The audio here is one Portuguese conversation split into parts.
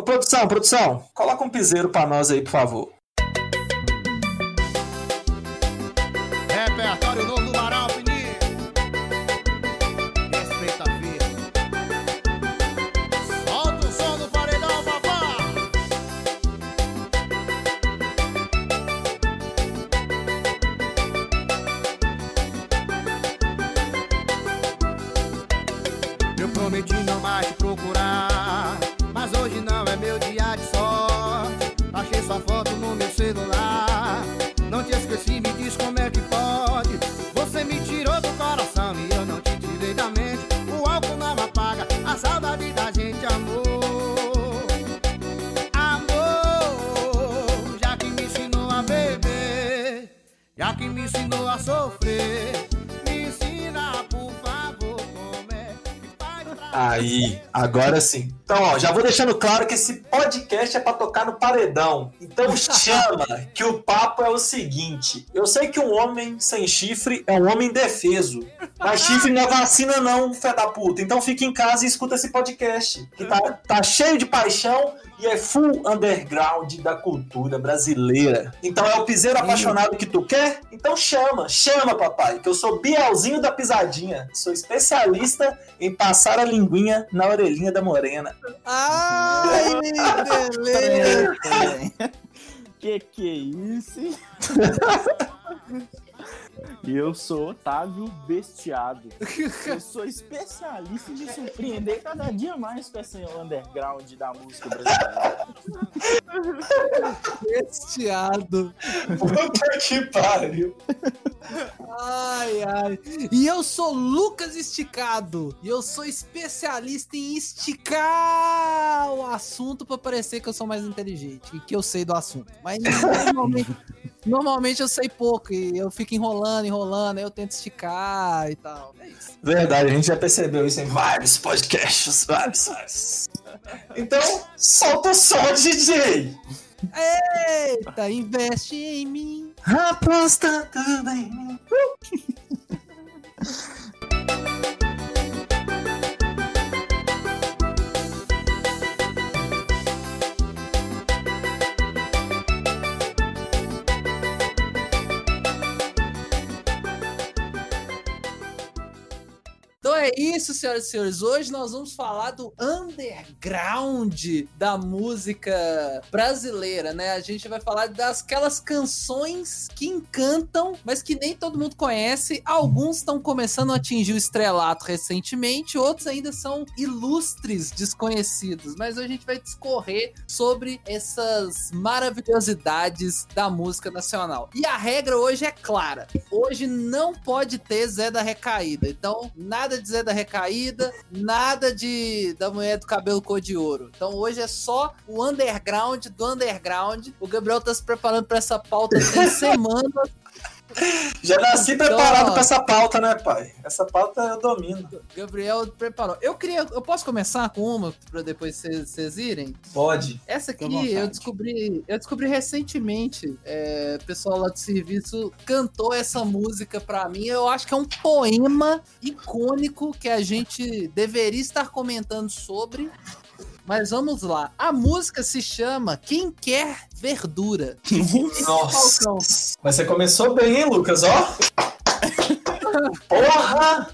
Ô, produção, produção, coloca um piseiro pra nós aí, por favor. Agora sim. Então, ó, já vou deixando claro que esse podcast é pra tocar no paredão. Então chama, que o papo é o seguinte. Eu sei que um homem sem chifre é um homem indefeso. Mas chifre não é vacina não, fé da puta. Então fica em casa e escuta esse podcast. Que tá, tá cheio de paixão e é full underground da cultura brasileira. Então é o piseiro apaixonado que tu quer? Então chama, chama, papai, que eu sou Bielzinho da pisadinha. Sou especialista em passar a linguinha na orelhinha da morena. Ai, beleza! Que que é isso? E eu sou Otávio Bestiado. Eu sou especialista de surpreender cada dia mais com esse underground da música brasileira. Bestiado. Puta que pariu. Ai, ai. E eu sou Lucas Esticado. E eu sou especialista em esticar o assunto pra parecer que eu sou mais inteligente e que eu sei do assunto. Mas normalmente, normalmente eu sei pouco e eu fico enrolando, enrolando, aí eu tento esticar e tal. É isso. Verdade, a gente já percebeu isso em vários podcasts, vários. vários. Então, solta o som, DJ! Eita, investe em mim. Aposta tudo em mim. É isso, senhoras e senhores. Hoje nós vamos falar do underground da música brasileira, né? A gente vai falar das aquelas canções que encantam, mas que nem todo mundo conhece. Alguns estão começando a atingir o estrelato recentemente, outros ainda são ilustres desconhecidos. Mas hoje a gente vai discorrer sobre essas maravilhosidades da música nacional. E a regra hoje é clara. Hoje não pode ter Zé da Recaída. Então, nada de Zé da Recaída, nada de da mulher do cabelo cor de ouro. Então hoje é só o underground do underground. O Gabriel tá se preparando para essa pauta tem semanas. Já nasci Então, preparado ó. pra essa pauta, né, pai? Essa pauta eu domino. Gabriel preparou. Eu queria, eu posso começar com uma para depois vocês irem? Pode. Essa aqui eu descobri, eu descobri recentemente. É, o pessoal lá do serviço cantou essa música pra mim. Eu acho que é um poema icônico que a gente deveria estar comentando sobre. Mas vamos lá. A música se chama Quem Quer Verdura. Nossa. Mas você começou bem, hein, Lucas? Ó. Porra!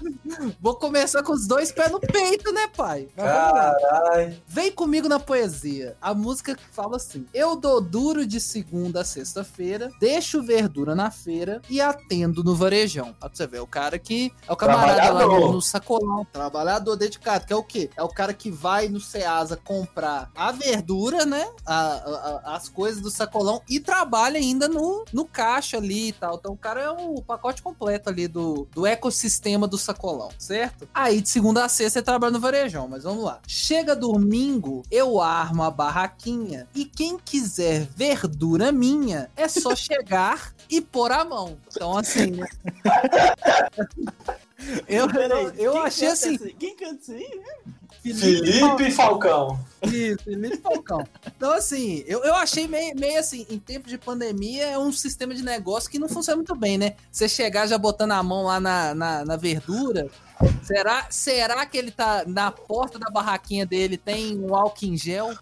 Vou começar com os dois pés no peito, né, pai? Caralho. Vem comigo na poesia. A música fala assim: Eu dou duro de segunda a sexta-feira, deixo verdura na feira e atendo no varejão. Pra você ver, o cara que é o camarada lá no, no sacolão, trabalhador dedicado, que é o quê? É o cara que vai no Ceasa comprar a verdura, né? A- a- a- as coisas do sacolão e trabalha ainda no, no caixa ali e tal. Então o cara é o pacote completo ali do, do ecossistema do sacolão, certo? Aí de segunda a sexta você trabalha no varejão, mas vamos lá. Chega domingo, eu armo a barraquinha e quem quiser verdura minha é só chegar e pôr a mão. Então assim, né? Eu, eu, eu achei assim, essa- Quem canta isso aí? Felipe Falcão. Isso, Felipe Falcão. Então, assim, eu, eu achei meio, meio assim, em tempo de pandemia, é um sistema de negócio que não funciona muito bem, né? Você chegar já botando a mão lá na, na, na verdura. Será, será que ele tá na porta da barraquinha dele, tem um álcool em gel?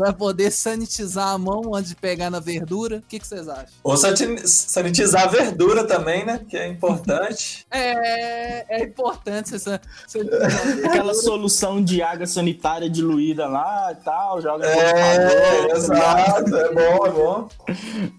Pra poder sanitizar a mão antes de pegar na verdura. O que, que vocês acham? Ou sanitizar a verdura também, né? Que é importante. É, é importante sanitizar. Aquela solução de água sanitária diluída lá e tal, joga É, computador, exato. É bom, é bom.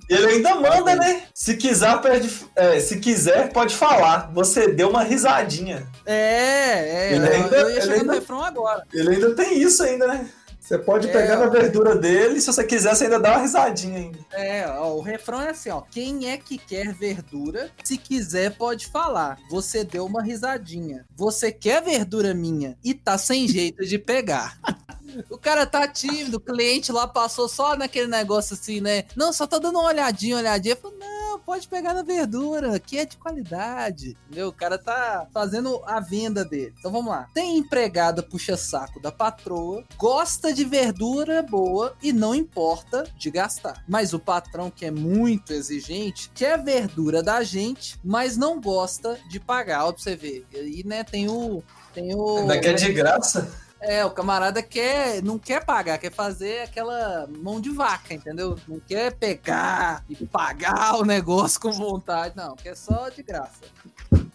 E ele ainda manda, né? Se quiser, perde, é, se quiser, pode falar. Você deu uma risadinha. É, é. Ele eu- ainda- eu ia ele chegar no ainda- refrão agora. Ele ainda tem isso ainda, né? Você pode É. pegar na verdura dele, se você quiser, você ainda dá uma risadinha ainda. É, ó, o refrão é assim, ó. Quem é que quer verdura? Se quiser, pode falar. Você deu uma risadinha. Você quer verdura minha e tá sem jeito de pegar. O cara tá tímido, o cliente lá passou só naquele negócio assim, né? Não, só tá dando uma olhadinha, olhadinha. Falou, não, pode pegar na verdura, que é de qualidade. Entendeu? O cara tá fazendo a venda dele. Então vamos lá. Tem empregada puxa-saco da patroa, gosta de verdura boa e não importa de gastar. Mas o patrão, que é muito exigente, quer verdura da gente, mas não gosta de pagar. Ó, pra você ver. E, né, tem o. Tem o. Ainda é de graça. É, o camarada quer, não quer pagar, quer fazer aquela mão de vaca, entendeu? Não quer pegar e pagar o negócio com vontade, não, quer só de graça.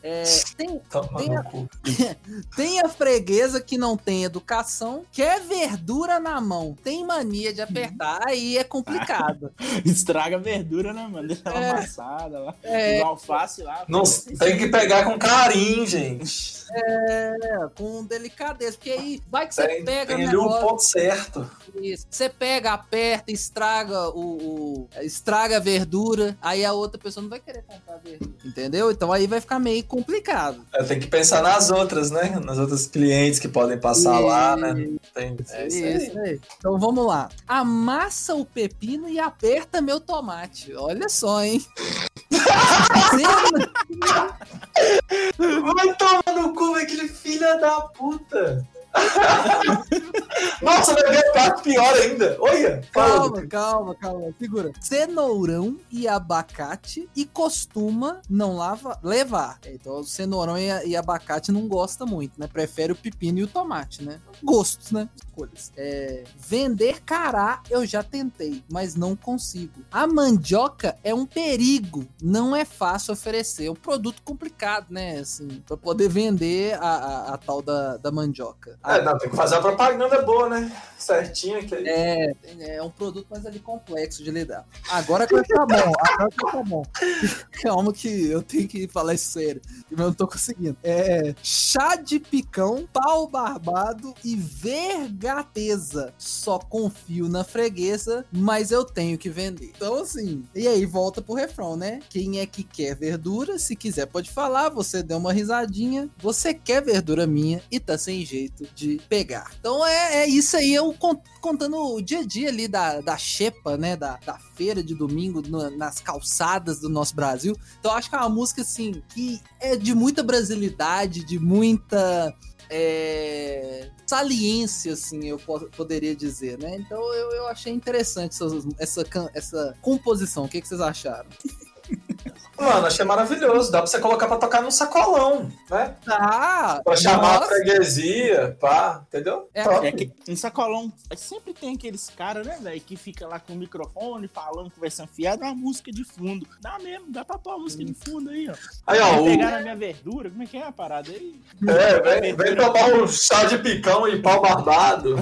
É, tem, Tem a- tem a freguesa que não tem educação, quer verdura na mão, tem mania de apertar, aí é complicado. Estraga a verdura, né, mano? Deixa ela É. amassada lá. É. Alface lá. Não, tem que pegar com carinho, gente. É, com delicadeza, porque aí vai que você Tem, pega tem negócio. ponto certo. Isso. Você pega, aperta, estraga o, o- estraga a verdura, aí a outra pessoa não vai querer comprar a verdura, entendeu? Então aí vai ficar meio complicado. É, tem que pensar nas outras, né? Nas outras clientes que podem passar lá, né? Tem, é isso aí. Isso aí. Então vamos lá. Amassa o pepino e aperta meu tomate. Olha só, hein? Vai tomar no cu, aquele filho da puta. Nossa, vai ver a parte pior ainda. Olha, calma, calma, calma. Segura. Cenourão e abacate e costuma não lava, levar. É, Então o cenourão e, e abacate não gosta muito, né? Prefere o pepino e o tomate, né? Gostos, né? Escolhas. É, vender cará eu já tentei, mas não consigo. A mandioca é um perigo, não é fácil oferecer. É um produto complicado, né? Assim, pra poder vender a, a- a tal da, da mandioca. É, não, tem que fazer a propaganda boa, né? Certinha que aí. É, é um produto mais ali complexo de lidar. Agora que tá bom, agora que tá bom. Calma que eu tenho que falar isso sério, eu não tô conseguindo. É chá de picão, pau barbado e vergateza. Só confio na freguesa, mas eu tenho que vender. Então assim, e aí volta pro refrão, né? Quem é que quer verdura? Se quiser pode falar, você deu uma risadinha. Você quer verdura minha e tá sem jeito de pegar. Então é, é isso aí, eu con- contando o dia a dia ali da, da xepa, né? Da, da feira de domingo no- nas calçadas do nosso Brasil. Então acho que é uma música assim que é de muita brasilidade, de muita é, saliência, assim, eu po- poderia dizer, né? Então eu, eu achei interessante essa, essa, essa composição. O que, que vocês acharam? Mano, achei maravilhoso. Dá pra você colocar pra tocar num sacolão, né? Ah! Pra chamar a nossa, freguesia, pá, entendeu? É, Top. É que em sacolão sempre tem aqueles caras, né, velho, que fica lá com o microfone falando, conversando fiado, uma música de fundo. Dá mesmo, dá pra pôr a música de fundo aí, ó. Aí, ó, Vem o, pegar na minha verdura, como é que é a parada aí? é, vem, vem tomar um chá de picão e pau barbado.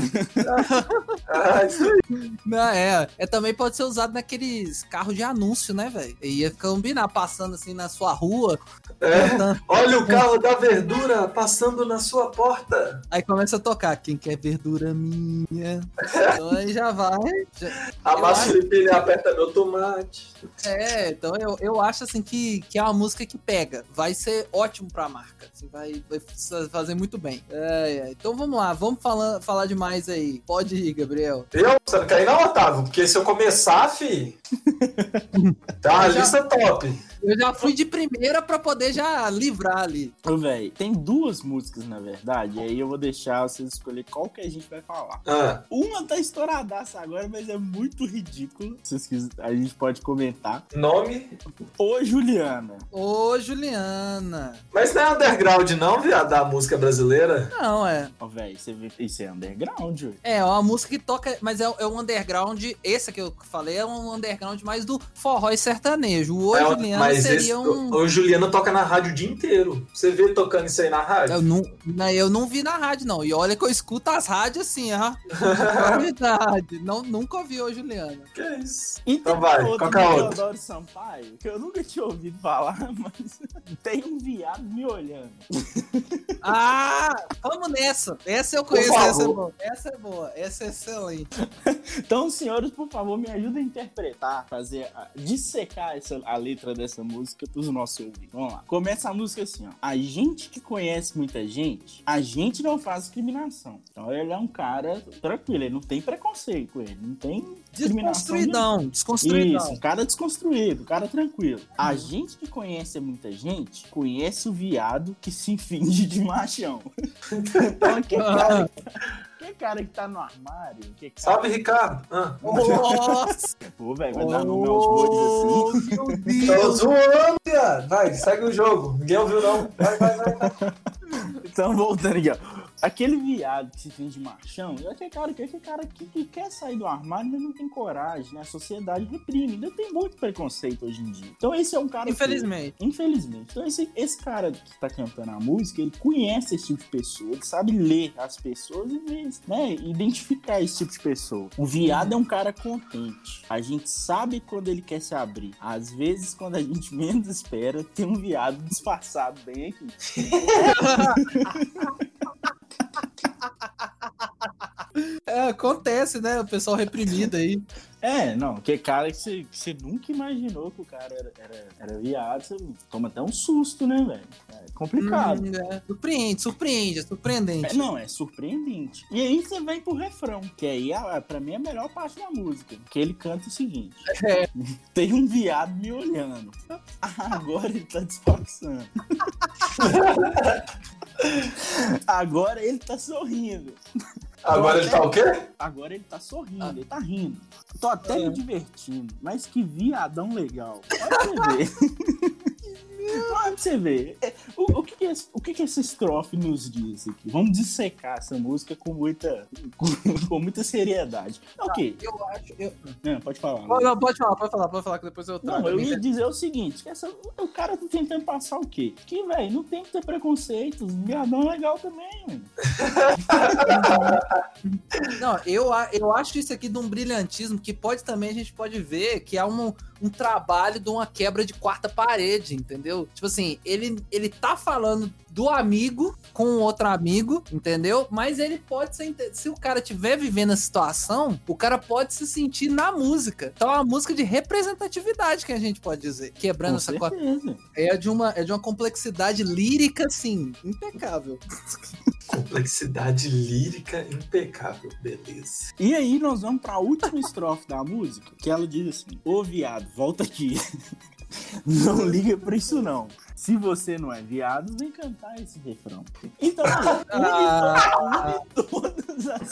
ah, isso aí. Não, é, é. Também pode ser usado naqueles carros de anúncio, né, velho? Ia combinar, passando assim na sua rua. É. cantando. Olha o carro da verdura passando na sua porta. Aí começa a tocar. Quem quer verdura minha? Então aí já vai. já- Amassa Eu o Felipe e aperta meu tomate. é, então eu, eu acho assim que, que é uma música que pega. Vai ser ótimo pra marca. assim, vai, vai fazer muito bem. É, é. Então vamos lá, vamos falar, falar demais aí. Pode ir, Gabriel. Eu? Você não quer ir não, Otávio? Porque se eu começar, fi... tá uma já- lista top top. Eu já fui de primeira pra poder já livrar ali. Ô, velho, tem duas músicas, na verdade, e aí eu vou deixar vocês escolher qual que a gente vai falar. Ah, Uma tá estouradaça agora, mas é muito ridículo. Se vocês quiserem, a gente pode comentar. nome. Ô, Juliana. Ô, Juliana. Mas não é underground, não, viado, da música brasileira? Não, é. Ó, velho, você vê, isso é underground, ué. É, uma música que toca, mas é, é um underground. Esse que eu falei é um underground mais do forró e sertanejo. O Ô, É, Juliana mas seria esse, um. o, o Juliano toca na rádio o dia inteiro. Você vê tocando isso aí na rádio? Eu não, não, eu não vi na rádio, não. E olha que eu escuto as rádios assim, ó. Verdade. Não, nunca ouvi ô, Juliana. Que é isso? Então tem vai, outro qual é outro? Teodoro Sampaio, que eu nunca tinha ouvido falar, mas tem um viado me olhando. Ah, vamos nessa. Essa eu conheço, essa é boa. Essa é boa, essa é excelente. Então, senhores, por favor, me ajudem a interpretar, fazer, a- dissecar essa, a letra dessa música pros nossos ouvintes. Vamos lá. Começa a música assim, ó. A gente que conhece muita gente, a gente não faz discriminação. Então, ele é um cara tranquilo, ele não tem preconceito com ele, não tem discriminação. Desconstruidão, desconstruidão. Isso, um cara desconstruído, um cara tranquilo. A gente que conhece muita gente, conhece o viado que se finge de machão. então, que cara, que cara que tá no armário, que cara... Salve, Ricardo. Ah. Nossa! Pô, velho, vai dar no meus bodes assim. Meu Tô Deus! zoando, viado. Vai, segue o jogo. Ninguém ouviu, não. Vai, vai, vai. Então, voltando aqui, ó. Aquele viado que se finge de machão, é aquele cara, que, aquele cara que, que quer sair do armário, mas não tem coragem, né? A sociedade reprime. Ainda tem muito preconceito hoje em dia. Então, esse é um cara. que- Infelizmente. Infelizmente. Então, esse, esse cara que tá cantando a música, ele conhece esse tipo de pessoa, ele sabe ler as pessoas e ver, né, identificar esse tipo de pessoa. O viado é um cara contente. A gente sabe quando ele quer se abrir. Às vezes, quando a gente menos espera, tem um viado disfarçado bem aqui. É, acontece, né? O pessoal reprimido aí. É, não, que cara que você, que você nunca imaginou que o cara era, era, era viado, você toma até um susto, né, velho? É complicado. Hum, é. Surpreende, surpreende, é surpreendente. É, não, é surpreendente. E aí você vem pro refrão, que aí a- pra mim é a melhor parte da música. Que ele canta o seguinte: É. Tem um viado me olhando. Agora ele tá disfarçando. Agora ele tá sorrindo. Agora ele tá o quê? Agora ele tá sorrindo, Ah. ele tá rindo. Tô até É. me divertindo, mas que viadão legal. Você ver. Olha pra você ver. É, O, o que, que, esse- o que, que essa estrofe nos diz aqui? Vamos dissecar essa música com muita, com, com muita seriedade. Ok, Eu acho. Eu... não, pode falar. Pode, não, pode falar, pode falar, pode falar, que depois eu trago. Não, eu ia dizer o seguinte, que essa, o cara tá tentando passar o quê? Que, velho, não tem que ter preconceito, viadão é legal também. Não, eu, eu acho isso aqui de um brilhantismo que pode também, a gente pode ver que é um, um trabalho de uma quebra de quarta parede, entendeu? Tipo assim, ele, ele tá falando do amigo com outro amigo, entendeu? Mas ele pode ser. Se o cara estiver vivendo a situação, o cara pode se sentir na música. Então é uma música de representatividade que a gente pode dizer. Quebrando Com essa certeza. É de, uma, é de uma complexidade lírica, assim, impecável. Complexidade lírica impecável. Beleza. E aí nós vamos pra última estrofe da música, que ela diz assim: Ô viado, volta aqui. Não liga pra isso não. Se você não é viado, vem cantar esse refrão. Então, Ah. une, to- une todas as,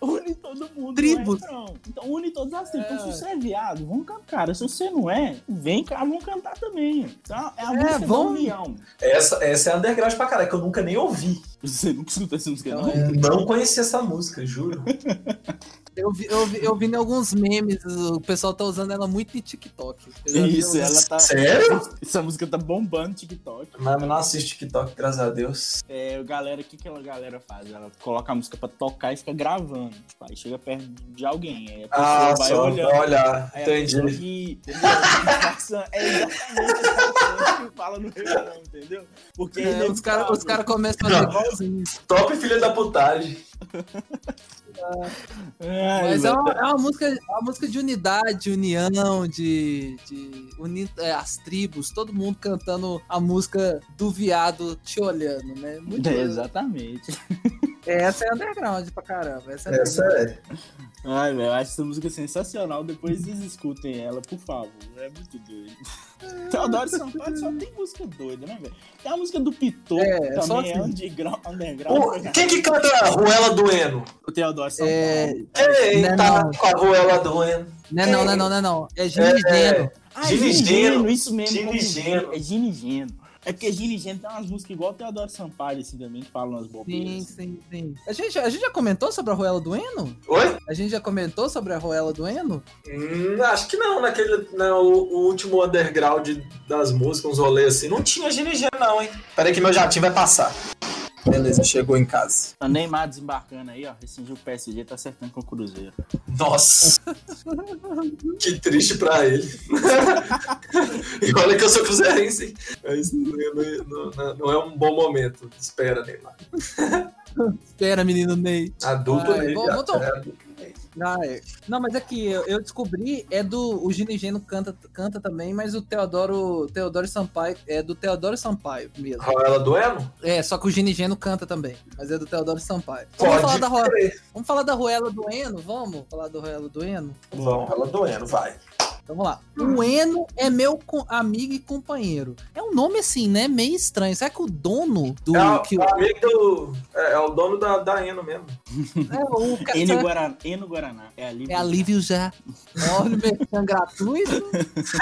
une todo mundo Tribos. Então une todas as tribos. Então, se você é viado, vamos cantar. Se você não é, vem cá, vamos cantar também. Então, é a É, música da vamos- união. Essa, essa é underground pra caralho, que eu nunca nem ouvi. Você nunca escuta essa música, Então, não? é. Não conhecia essa música, juro. Eu vi, eu, vi, eu vi em alguns memes, o pessoal tá usando ela muito em TikTok. Isso, ela tá. Sério? Essa música tá bombando no TikTok. Mas eu não assisto TikTok, graças a Deus. É, galera, o que, que a galera faz? Ela coloca a música pra tocar e fica gravando. Tipo, aí chega perto de alguém. Aí a pessoa Ah, vai só olhando. pra olhar. Aí a pessoa Entendi. ri, entendeu? é exatamente essa que fala no refrão, entendeu? Porque É, ele os caras cara começam a fazer igualzinho. Top filha da putagem. Mas é uma, é uma música, é uma música de unidade, de união, de, de unir é, as tribos, todo mundo cantando a música do viado te olhando, né? Muito É, exatamente. Essa é underground pra caramba. Essa é Essa é. Ai, velho, eu acho essa música sensacional. Depois vocês escutem ela, por favor. É muito doido. Teodoro Sampaio só tem música doida, né, velho? Tem a música do Pitot, É, que também é assim. underground. underground O- quem que canta a Ruela Doendo? O Teodoro Sampaio. É, Eita, Não, não. com a Ruela Doendo. não é não, não é não, não é não. É Gino É. Ah, Gino Gino Geno. Geno, isso mesmo. Gino como- Geno. É Gino e Geno. É porque e Geno tem umas músicas igual o Teodoro Sampaio, assim, também, que falam umas Sim, bobeiras. sim, sim. A gente, a gente já comentou sobre a Ruela do Eno? Oi? A gente já comentou sobre a Ruela do Eno? Hum, acho que não, naquele. No, o último underground das músicas, uns rolês assim. Não tinha GNG, não, hein? Peraí que meu jatinho vai passar. Beleza, chegou em casa. O Neymar desembarcando aí, ó. Rescindiu o PSG, tá acertando com o Cruzeiro. Nossa! que triste pra ele. e olha que eu sou cruzeirense, hein? Mas não, é- não- não- é um bom momento. Espera, Neymar. Espera, menino Ney. Adulto Ai, Ney, vou- vou Ah, é. Não, mas aqui, eu, eu descobri, é do. O Gino Geno canta, canta também, mas o Teodoro, Teodoro Sampaio é do Teodoro Sampaio mesmo. Ruela Doendo? É, só que o Gino Geno canta também, mas é do Teodoro Sampaio. Vamos falar da, Ro- crer. vamos falar da Ruela do Eno? Vamos falar do Ruela do Eno? Vamos, Ruela Doendo, vai. Então vamos lá. O Eno é meu amigo e companheiro. É um nome assim, né? Meio estranho. Será que o dono do. É, o- que, o amigo do. É, é o dono da, da Eno mesmo. é, o, Eno Guaraná. Eno Guaraná. É ali. É alívio já. Olha o merchan gratuito.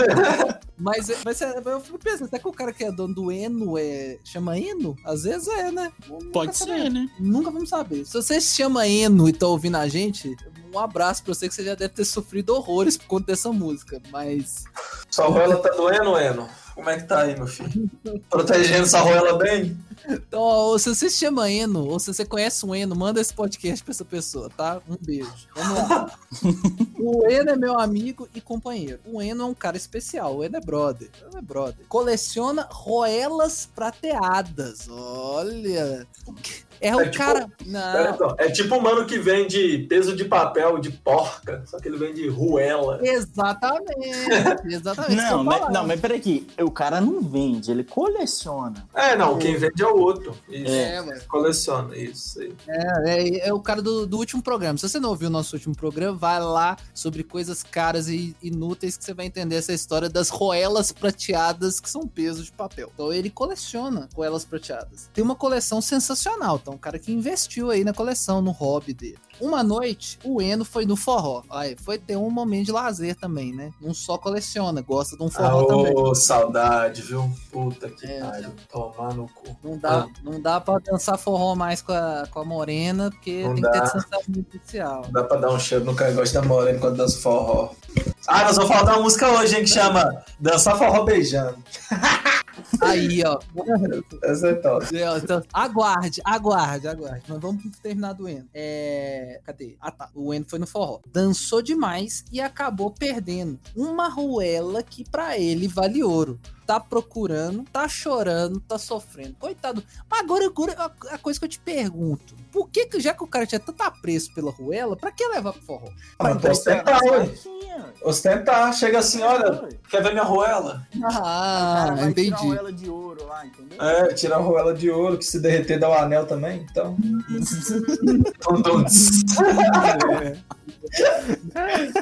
mas, é- mas é- eu fico pensando, será que o cara que é dono do Eno é, chama Eno? Às vezes é, né? Nunca Pode ser, né? Nunca vamos saber. Se você se chama Eno e tá ouvindo a gente, um abraço pra você que você já deve ter sofrido horrores por conta dessa música. Mas Sua roela tá doendo, Eno? Como é que tá aí, meu filho? Protegendo sua roela bem? Então, ó, se você se chama Eno, ou se você conhece um Eno, manda esse podcast pra essa pessoa, tá? Um beijo. Vamos lá. o Eno é meu amigo e companheiro. O Eno é um cara especial. O Eno é brother. O Eno é brother. Coleciona roelas prateadas. Olha. É o É tipo- cara. Pera, Não. então, é tipo um mano que vende peso de papel de porca, só que ele vende ruela. Exatamente. Exatamente. Não, mas, não, mas peraí aqui. O cara não vende, ele coleciona. É, não, quem vende é o outro. Isso. É, mano. Coleciona, isso aí. É, é o cara do, do último programa. Se você não ouviu o nosso último programa, vai lá sobre coisas caras e inúteis que você vai entender essa história das roelas prateadas que são pesos de papel. Então ele coleciona roelas prateadas. Tem uma coleção sensacional, então um cara que investiu aí na coleção, no hobby dele. Uma noite, o Eno foi no forró. Aí, foi ter um momento de lazer também, né? Não só coleciona, gosta de um forró Ah, também. ô, saudade, viu? Puta que É, pariu. Tomar no cu. Não dá, Ah. não dá pra dançar forró mais com a, com a morena, porque Não tem dá. que ter sensação especial. Dá pra dar um cheiro no cangote da morena enquanto dança forró. Ah, nós vamos falar de uma música hoje, hein, que chama Dançar Forró Beijando. Aí, ó. Essa é top. É, então, aguarde, aguarde, aguarde. Mas vamos terminar do Eno. É. Cadê? Ah, tá. O Eno foi no forró. Dançou demais e acabou perdendo uma ruela que pra ele vale ouro. Tá procurando, tá chorando, tá sofrendo. Coitado. Mas agora, agora a- coisa que eu te pergunto: por que, que já que o cara tinha tanto apreço pela ruela, pra que levar pro forró? Ah, mas posso tentar, ué. Ostentar. Chega assim, olha, quer ver minha ruela? Ah, vai entendi. Lá, entendeu? É, tirar a ruela de ouro, que se derreter dá o anel também, então. Ai,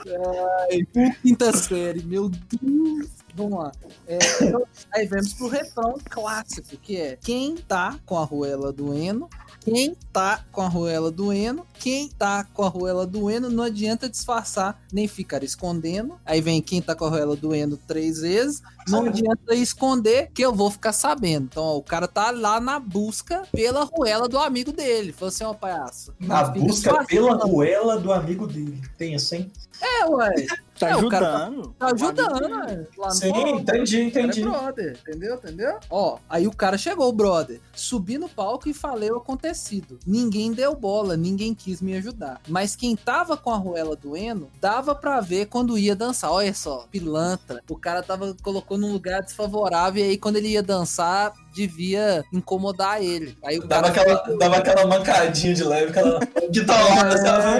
quinta série, meu Deus. Vamos lá. É, então, aí vamos pro refrão clássico, que é quem tá com a ruela do Eno, quem tá com a ruela do Eno, quem tá com a ruela do Eno, não adianta disfarçar nem ficar escondendo. Aí vem quem tá com a ruela do Eno três vezes, não adianta esconder que eu vou ficar sabendo. Então, ó, o cara tá lá na busca pela ruela do amigo dele. Falou assim, ó, palhaço. Na busca pela ruela do amigo dele. Tem isso, hein? É, ué. Tá É, cara ajudando. Tá ajudando, O amigo né? Lá no Sim, forró. entendi, cara entendi. é brother, entendeu? Entendeu? Ó, aí o cara chegou, o brother. Subi no palco e falei o acontecido. Ninguém deu bola, ninguém quis me ajudar. Mas quem tava com a ruela do Eno, dava pra ver quando ia dançar. Olha só, pilantra. O cara tava, colocou num lugar desfavorável e aí quando ele ia dançar, devia incomodar ele. Aí o Dava cara aquela, dava aquela mancadinha de leve, aquela guitarrada, sabe?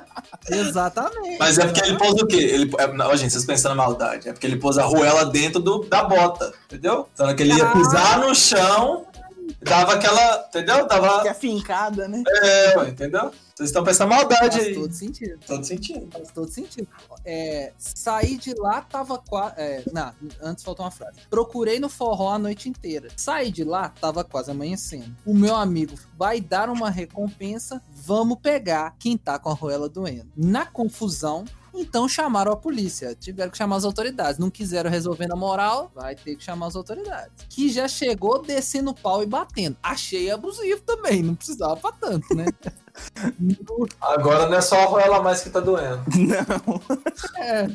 Exatamente. Mas é porque ele pôs o quê? Ele, é, não, gente, vocês pensando na maldade. É porque ele pôs a ruela dentro do, da bota, entendeu? Então que ele ia pisar no chão Dava aquela, entendeu? Dava, Que é fincada, né? é, entendeu? Vocês estão pensando maldade Faz aí. todo sentido. Todo sentido. Faz todo sentido. É, saí de lá, tava quase. É, não, antes faltou uma frase. Procurei no forró a noite inteira. Saí de lá, tava quase amanhecendo. O meu amigo vai dar uma recompensa, vamos pegar quem tá com a roela doendo. Na confusão. Então chamaram a polícia, tiveram que chamar as autoridades. Não quiseram resolver na moral, vai ter que chamar as autoridades. Que já chegou descendo o pau e batendo. Achei abusivo também, não precisava pra tanto, né? Agora não é só a roela mais que tá doendo. Não. É.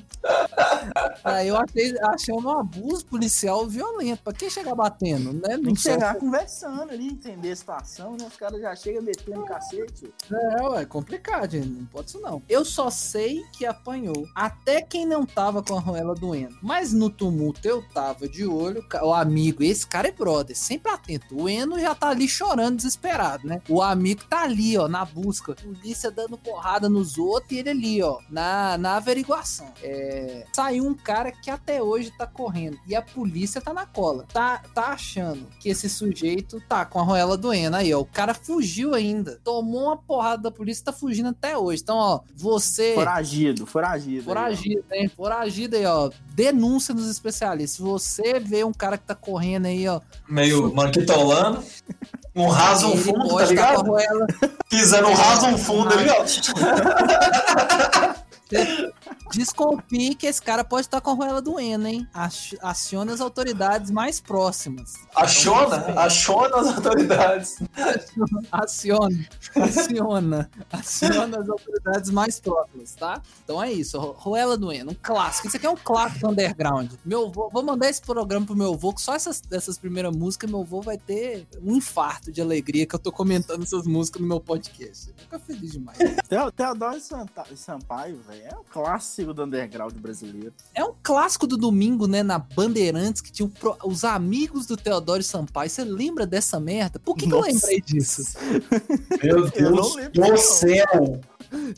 Aí eu achei, achei um abuso policial violento. Pra que chegar batendo, né? Tem Não que sei. chegar conversando ali, entender a situação, né? Os caras já chegam metendo cacete. É, ué, complicado, gente. Não pode isso não. Eu só sei que apanhou. Até quem não tava com a roela doendo. Mas no tumulto eu tava de olho. O amigo, esse cara é brother, sempre atento. O Eno já tá ali chorando, desesperado, né? O amigo tá ali, ó, na busca. Polícia dando porrada nos outros e ele ali, ó, na, na averiguação. É, saiu um cara que até hoje tá correndo. E a polícia tá na cola. Tá, tá achando que esse sujeito tá com a roela doendo. Aí, ó, o cara fugiu ainda. Tomou uma porrada da polícia e tá fugindo até hoje. Então, ó, você. Foragido, foragido. aí. Foragido, hein? Foragido aí, ó. Denúncia dos especialistas. Se você vê um cara que tá correndo aí, ó. Meio manquitolando. Um raso um fundo, tá ligado? Pisando um raso um fundo ali, ó. Desconfie que esse cara pode estar com a roela doendo, hein? Acione as autoridades mais próximas. Achona, achona as autoridades. Acione, aciona, aciona as autoridades mais próximas, tá? Então é isso, Ro- Roela Doendo, um clássico. Isso aqui é um clássico underground. Meu vô, vou mandar esse programa pro meu avô, que só essas, dessas primeiras músicas, meu avô vai ter um infarto de alegria que eu tô comentando essas músicas no meu podcast. Eu fico feliz demais. Teo- Teodoro Sampaio, velho, é um clássico do underground brasileiro. É um clássico do domingo, né, na Bandeirantes, que tinha pro- os amigos do Teodoro Sampaio. Você lembra dessa merda? Por que, que eu lembrei disso? Meu Eu não Deus do céu.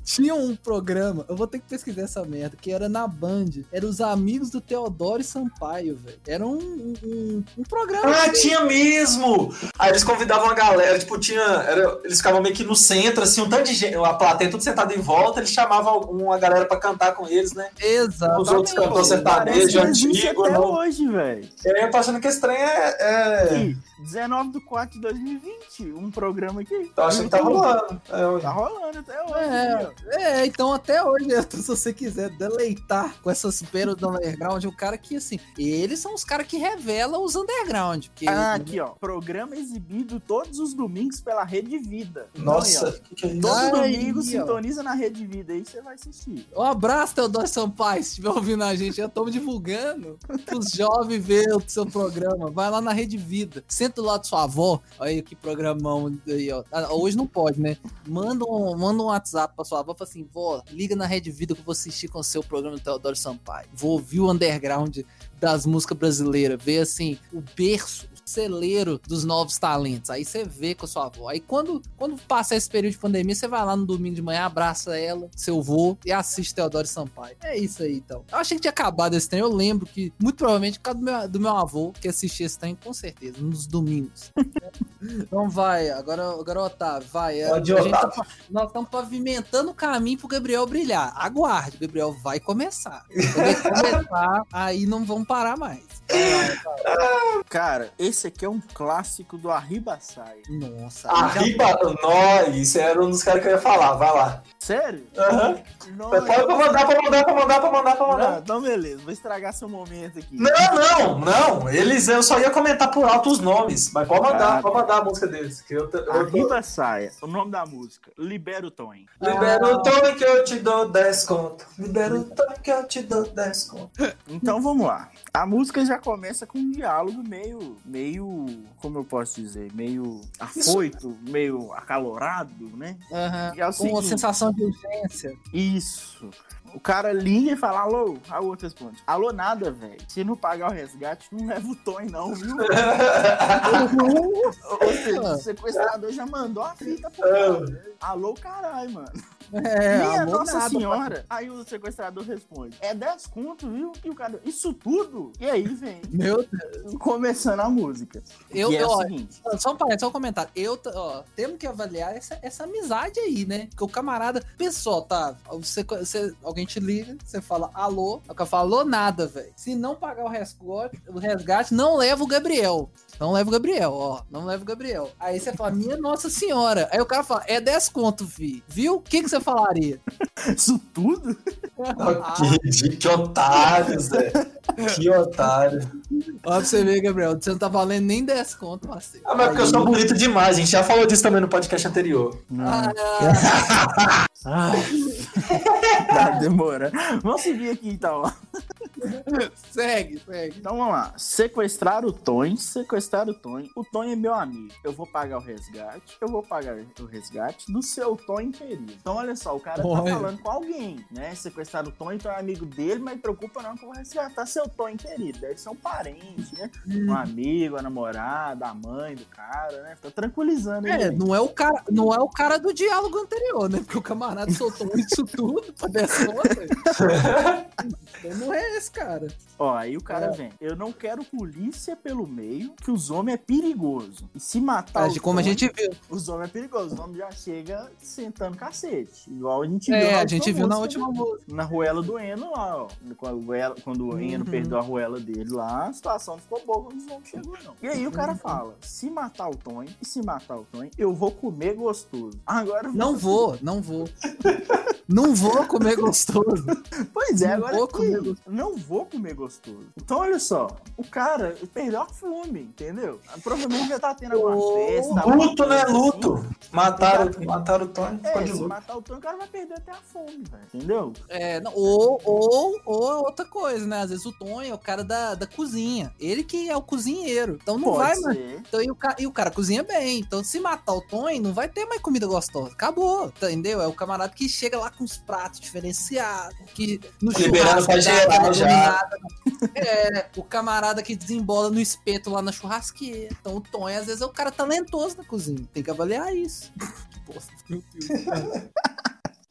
Tinha um programa, eu vou ter que pesquisar essa merda, que era na Band. Era os amigos do Teodoro Sampaio, velho. Era um, um, um- programa. Ah, tinha mesmo! Aí eles convidavam a galera, tipo, tinha. era- eles ficavam meio que no centro, assim, um tanto de gente, a plateia tudo sentada em volta, eles chamavam uma galera pra cantar com eles, né? Exatamente. Os outros cantores Parece sertanejo, antigo, até não. hoje, velho. Eu tô achando que esse trem é. é... Aqui, 19 de 4 de 2020, um programa aqui. Tô achando que tá rolando. Tá rolando até hoje. É, ó. é, então até hoje, se você quiser deleitar com essas peras do underground, o cara que, assim, eles são os caras que revelam os underground. Porque, Ah, aqui, ó. Programa exibido todos os domingos pela Rede Vida. Então, Nossa, aí, o que, que é ó, isso? Todo Aí, domingo ó. sintoniza na Rede Vida aí, você vai assistir. Um abraço, Teodoro Sampaio, se estiver ouvindo a gente. Já estamos divulgando os jovens ver o seu programa. Vai lá na Rede Vida. Senta do lado de sua avó. Olha aí que programão aí, ó. Ah, Hoje não pode, né? Manda um, manda um WhatsApp pra sua avó. Fala assim, vó, liga na Rede Vida que eu vou assistir com o seu programa do Teodoro Sampaio. Vou ouvir o underground das músicas brasileiras. Ver, assim, o berço, celeiro dos novos talentos. Aí você vê com a sua avó. Aí quando, quando passar esse período de pandemia, você vai lá no domingo de manhã, abraça ela, seu vô, e assiste Teodoro Sampaio. É isso aí, então. Eu achei que tinha acabado esse trem. Eu lembro que, muito provavelmente, por causa do meu, do meu avô, que assistia esse trem, com certeza, nos domingos. então vai, agora, agora Otávio, vai. A- Pode a gente tá Otávio. pa- nós estamos pavimentando o caminho pro Gabriel brilhar. Aguarde, o Gabriel vai começar. Quando ele começar, aí não vamos parar mais. Cara, esse aqui é um clássico do Arriba Sai. Nossa. Arriba, nós, isso era um dos caras que eu ia falar, vai lá. Sério? Aham. Não, Pode pra mandar, pra mandar, pra mandar, pra mandar, pra mandar. não, então beleza, vou estragar seu momento aqui. Não, não, não. Eles, eu só ia comentar por alto os nomes. Mas pode mandar, pode mandar a música deles. Que eu, eu tô... Arriba Saia, o nome da música, Libera o Tom. Libera o Tony que eu te dou 10 conto. Libera o Tony que eu te dou 10 conto. Então vamos lá. A música já começa com um diálogo meio, meio, como eu posso dizer, meio afoito, meio acalorado, né? É o Com uma sensação de urgência. Isso. O cara liga e fala, alô, a outra responde, alô nada, velho. Se não pagar o resgate, não leva o Tom não, viu? Ou seja, o sequestrador já mandou a fita pro cara. Alô, caralho, mano. É, Minha amor Nossa nada, Senhora. Aí o sequestrador responde: É 10 conto, viu? E o cara, isso tudo? E aí vem, Meu Deus. começando a música. Eu, e é ó, seguinte: Só um parênteses, só um comentário. Eu, ó, temos que avaliar essa, essa amizade aí, né? Porque o camarada, pessoal, tá? Você, você- alguém te liga, você fala alô, o cara fala alô nada, velho. Se não pagar o resgate, o resgate, não leva o Gabriel. Não leva o Gabriel, ó. Não leva o Gabriel. Aí você fala, minha Nossa Senhora. Aí o cara fala, é 10 conto, fi. Viu? O que, que você falaria? Isso tudo? Que, que otário, Zé. Que otário. Ó, pra você ver, Gabriel, você não tá valendo nem 10 conto, parceiro. Ah, mas porque eu sou bonito demais, a gente já falou disso também no podcast anterior. Ah, Ai. tá demorando. Vamos seguir aqui então. segue, segue. Então vamos lá. Sequestrar o Tony, sequestrar o Tony. O Tony é meu amigo. Eu vou pagar o resgate. Eu vou pagar o resgate do seu Tony querido. Então olha só, o cara tá Olha. falando com alguém, né? Sequestrar o Tony, então é amigo dele, mas preocupa não que eu vou resgatar seu Tony querido. Deve ser um parente, né? Um amigo, a namorada, a mãe do cara, né? Tá tranquilizando ele. É, não é o cara, não é o cara do diálogo anterior, né? Porque o camarada soltou isso tudo pra 10 conto. Então não é esse cara. Ó, aí o cara É. vem. Eu não quero polícia pelo meio, que os homens é perigoso. E se matar Mas de como a homens- gente viu. Os homens é perigoso, os homens já chega sentando cacete. Igual a gente viu. É, na a gente viu na música, última né? música. Na ruela do Eno lá, ó. Quando o, Eno- quando o Eno Uhum. perdeu a ruela dele lá, a situação não ficou boa quando homens chegou, não. E aí o cara fala: se matar o Tony, e se matar o Tony, eu vou comer gostoso. Agora Não vou, não vou. Não vou comer gostoso. Pois é, Não agora vou aqui, comer gostoso. não vou comer gostoso. Então, olha só, o cara perdeu a fome, entendeu? Provavelmente já tá tendo alguma Ô, festa. Luto, né? coisa assim. Luto. Mataram, mataram o Tony, ficou É, de luto. matar o Tony, o cara vai perder até a fome, velho. Entendeu? É, não, ou, ou, ou é outra coisa, né? Às vezes o Tonho é o cara da, da cozinha. Ele que é o cozinheiro. Então não Pode vai mais. Então, e, o ca- e o cara cozinha bem. Então, se matar o Tonho, não vai ter mais comida gostosa. Acabou, entendeu? É o camarada que chega lá com os pratos diferenciados, que no Liberando pra aquela já. É, o camarada que desembola no espeto lá na churrasqueira. Então, o Tonho, às vezes, é o cara talentoso na cozinha. Tem que avaliar isso. Que bosta, meu Deus.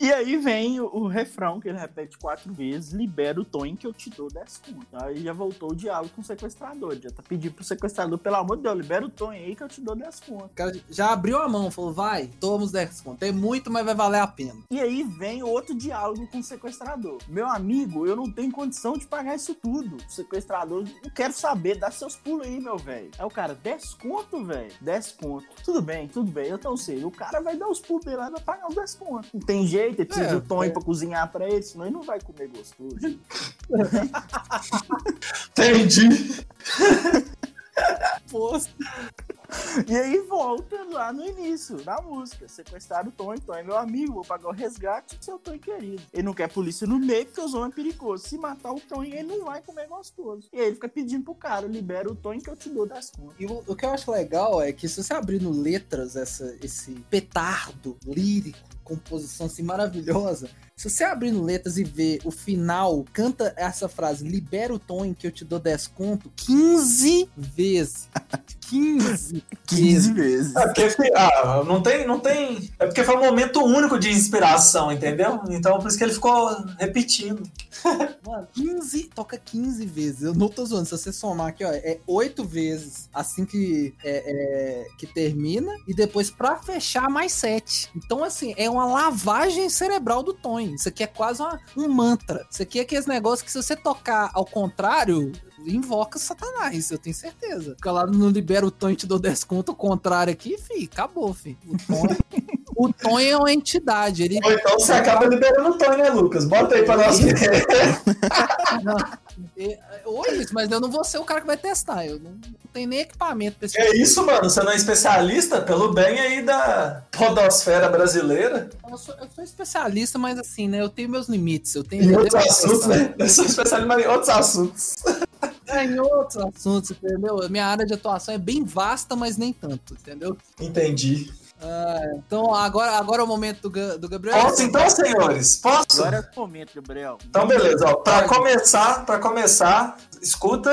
E aí vem o, o refrão, que ele repete quatro vezes, libera o Tony que eu te dou 10 conto. Aí já voltou o diálogo com o sequestrador. Já tá pedindo pro sequestrador, pelo amor de Deus, libera o Tony aí que eu te dou 10 conto. O cara já abriu a mão, falou, vai, toma os 10 conto. É muito, mas vai valer a pena. E aí vem outro diálogo com o sequestrador. Meu amigo, eu não tenho condição de pagar isso tudo. O sequestrador, não quero saber, dá seus pulos aí, meu velho. Aí o cara, 10 conto, velho? 10 conto. Tudo bem, tudo bem, eu não sei. O cara vai dar os pulos dele lá e vai pagar os 10 conto. Não tem jeito, ele precisa É, do Tony é. pra cozinhar pra ele, senão ele não vai comer gostoso. Entendi. Poxa. E aí volta lá no início da música. Sequestrar o Tony, Tony é meu amigo, vou pagar o resgate do seu Tony querido. Ele não quer polícia no meio porque os homens é perigoso. Se matar o Tony, ele não vai comer gostoso. E aí ele fica pedindo pro cara, libera o Tony que eu te dou das contas. E o, o que eu acho legal é que se você abrir no letras essa, esse petardo lírico, composição assim maravilhosa, se você abrir no letras e ver o final, canta essa frase, libera o Tony que eu te dou 10 conto, 15 vezes. 15 15 vezes. É porque, ah, não tem, não tem. É porque foi um momento único de inspiração, entendeu? Então por isso que ele ficou repetindo. Mano, 15, toca 15 vezes. Eu não tô zoando. Se você somar aqui, ó, é 8 vezes assim que, é, é, que termina. E depois, pra fechar, mais 7. Então, assim, é uma lavagem cerebral do Tony. Isso aqui é quase uma- um mantra. Isso aqui é aqueles negócios que se você tocar ao contrário. Invoca Satanás, eu tenho certeza. Porque lá não libera o Tony te dou 10 conto, o contrário aqui, fi, acabou, fi. O Tony, o Tony é uma entidade. Ele, Ou então você acaba liberando o Tony, né, Lucas? Bota aí pra nós ver. É, Oi, isso, mas eu não vou ser o cara que vai testar. Eu não, não tenho nem equipamento pra esse É isso, mano. Você não é especialista? Pelo bem aí da podosfera brasileira. Eu sou, eu sou especialista, mas assim, né? Eu tenho meus limites. Eu tenho. Em outros assuntos, né? Eu sou especialista em outros assuntos. É, em outros assuntos, entendeu? Minha área de atuação é bem vasta, mas nem tanto, entendeu? Entendi. Então, agora, agora é o momento do, do Gabriel. Posso então, senhores? Posso? Agora é o momento, Gabriel. Então, beleza. Ó, pra começar, pra começar, escuta.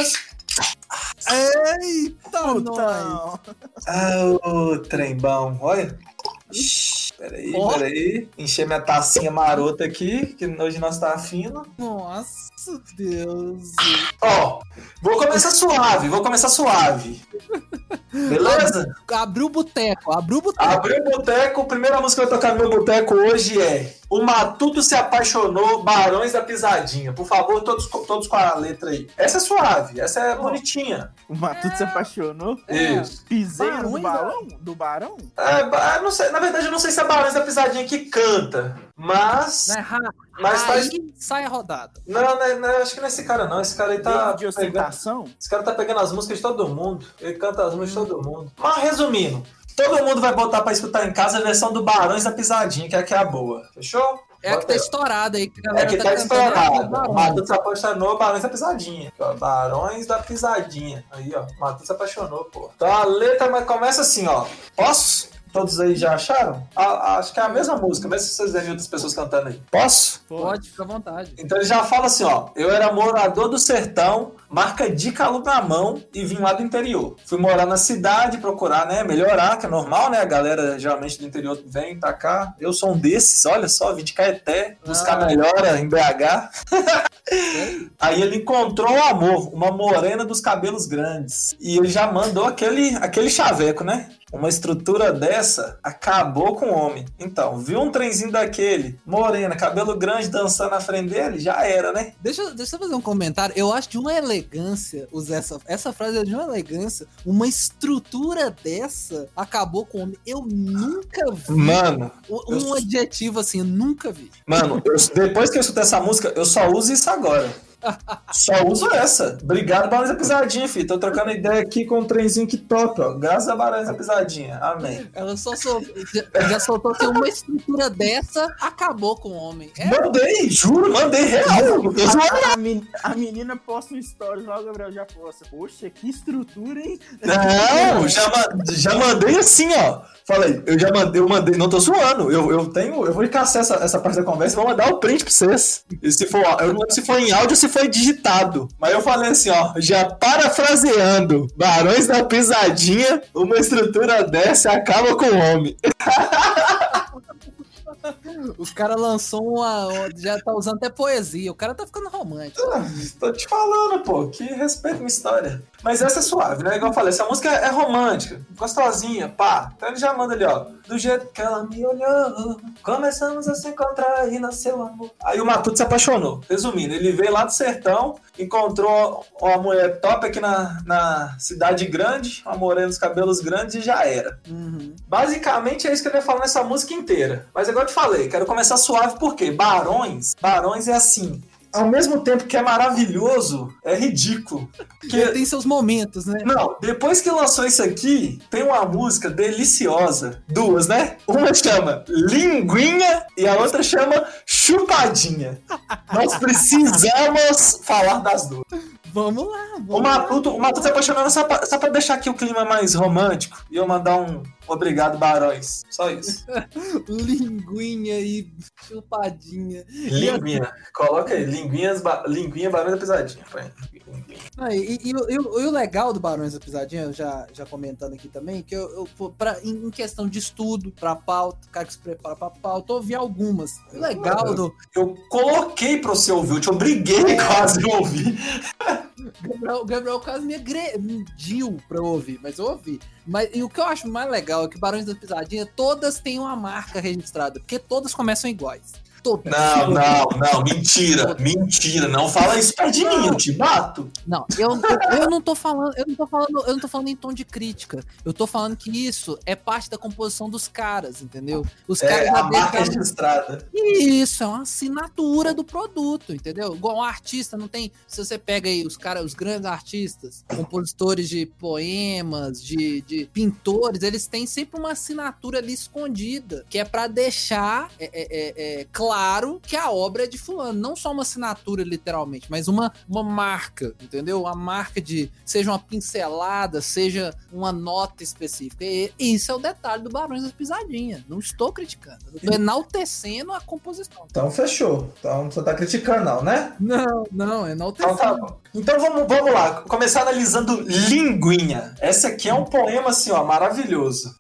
Eita! Putão. Ah, o trem bom. Olha. Peraí, Ó. peraí. Encher minha tacinha marota aqui, que hoje nós tá fino. Nossa, Deus. Ó, vou começar suave, vou começar suave. Beleza? Abriu o boteco, abriu o boteco. Abri o boteco, a primeira música que eu vou tocar no meu boteco hoje é O Matuto se apaixonou, Barões da Pisadinha. Por favor, todos, todos com a letra aí. Essa é suave, essa é bonitinha. O Matuto se apaixonou. Isso. Piseiro do Barões da- balão? Do barão? É, não sei, na verdade, eu não sei se é Barões da Pisadinha que canta, mas. Né? Ra- Mas aí faz. sai a rodada. Não, não, não, acho que não é esse cara, não. Esse cara aí tá. Tá pegando-? Esse cara tá pegando as músicas de todo mundo. Ele canta as músicas de todo mundo. Mas resumindo, todo mundo vai botar pra escutar em casa a versão do Barões da Pisadinha, que é a que é a boa. Fechou? É a que tá estourada aí. Que a É galera que tá é estourado. Barões. Matuto se apaixonou, Barões da Pisadinha. Ó, Barões da Pisadinha. Aí, ó. Matuto se apaixonou, pô. Então a letra começa assim, ó. Posso? Todos aí já acharam? Ah, acho que é a mesma música, mesmo se vocês verem outras pessoas cantando aí. Posso? Pode, fica à vontade. Então ele já fala assim, ó. Eu era morador do sertão, marca de calor na mão e vim lá do interior. Fui morar na cidade, procurar, né, melhorar, que é normal, né? A galera geralmente do interior vem pra cá. Eu sou um desses, olha só, vim de Caeté, buscar Ah. melhora em BH. Aí ele encontrou o amor, uma morena dos cabelos grandes. E ele já mandou aquele, aquele chaveco, né? Uma estrutura dessa acabou com o homem. Então, viu um trenzinho daquele, morena, cabelo grande dançando na frente dele, já era, né? Deixa, eu- deixa eu fazer um comentário. Eu acho de uma elegância usar essa, essa frase é de uma elegância. Uma estrutura dessa acabou com o homem. Eu nunca vi Mano, um, eu- adjetivo assim, eu nunca vi. mano, eu- depois que eu escutei essa música, eu só uso isso agora. Só uso essa. Obrigado, Barões da Pisadinha, filho. Tô trocando ideia aqui com um trenzinho que top, ó. Graças a Barões da Pisadinha. Amém. Ela só sol- já, já soltou que uma estrutura dessa acabou com o homem. É, Mandei, juro, mandei real. A, men- a menina posta um story lá, o Gabriel já posta. Poxa, que estrutura, hein? Não, já, já mandei assim, ó. Falei, eu já mandei, eu mandei, não tô zoando. Eu, eu tenho, eu vou caçar essa, essa parte da conversa e vou mandar o print pra vocês. E se for, eu não lembro se foi em áudio ou se foi digitado. Mas eu falei assim, ó, já parafraseando, Barões da Pisadinha, uma estrutura dessa acaba com o homem. o cara lançou uma. Já tá usando até poesia. O cara tá ficando romântico. Ah, Tô te falando, pô, que respeito minha história. Mas essa é suave, né? Igual eu falei, essa música é romântica, gostosinha, pá. Então ele já manda ali, ó. Do jeito que ela me olhou, começamos a se encontrar e nasceu amor. Aí o Matuto se apaixonou. Resumindo, ele veio lá do sertão, encontrou uma mulher top aqui na, na cidade grande, uma morena dos cabelos grandes e já era. Uhum. Basicamente é isso que ele vai falar nessa música inteira. Mas igual eu te falei, quero começar suave porque Barões, Barões é assim. Ao mesmo tempo que é maravilhoso, é ridículo. Ele tem seus momentos, né? Não, depois que lançou isso aqui, tem uma música deliciosa. Duas, né? Uma chama Linguinha e a outra chama Chupadinha. Nós precisamos falar das duas. Vamos lá. Vamos O Matuto, o Matuto se apaixonando só pra, só pra deixar aqui o clima mais romântico e eu mandar um obrigado, Barões. Só isso. lá. Linguinha e chupadinha. Linguinha. Coloca aí. Linguinhas, ba... Linguinha Barões da Pisadinha. Ah, e, e o- e e o legal do Barões da Pisadinha, já, já comentando aqui também, que eu, eu pra, em, questão de estudo, pra pauta, cara que se prepara pra pauta, ouvi algumas. O legal do Eu coloquei pra você ouvir, eu te obriguei quase a ouvir. Gabriel, Gabriel quase me agrediu pra eu ouvir, mas eu ouvi. Mas, e o que eu acho mais legal é que Barões da Pisadinha, todas têm uma marca registrada, porque todas começam iguais. Todas. Não, não, não, mentira, mentira. Não fala isso perto de mim, eu te bato. Não, eu, eu, eu não tô falando, eu não tô falando, eu não tô falando em tom de crítica. Eu tô falando que isso é parte da composição dos caras, entendeu? Os caras É já a marca registrada. Isso, é uma assinatura do produto, entendeu? Igual um artista não tem. Se você pega aí os caras, os grandes artistas, compositores de poemas, de, de pintores, eles têm sempre uma assinatura ali escondida, que é pra deixar é, é, é, é, claro claro que a obra é de fulano. Não só uma assinatura, literalmente, mas uma, uma marca, entendeu? A marca de. Seja uma pincelada, seja uma nota específica. E isso é o detalhe do Barões das Pisadinhas. Não estou criticando. Tô enaltecendo a composição. Então fechou. Então você tá criticando, não, né? Não, não, é enaltecendo. Então tá bom. Então vamos, vamos lá. Começar analisando Linguinha. Essa aqui é um poema assim, ó, maravilhoso.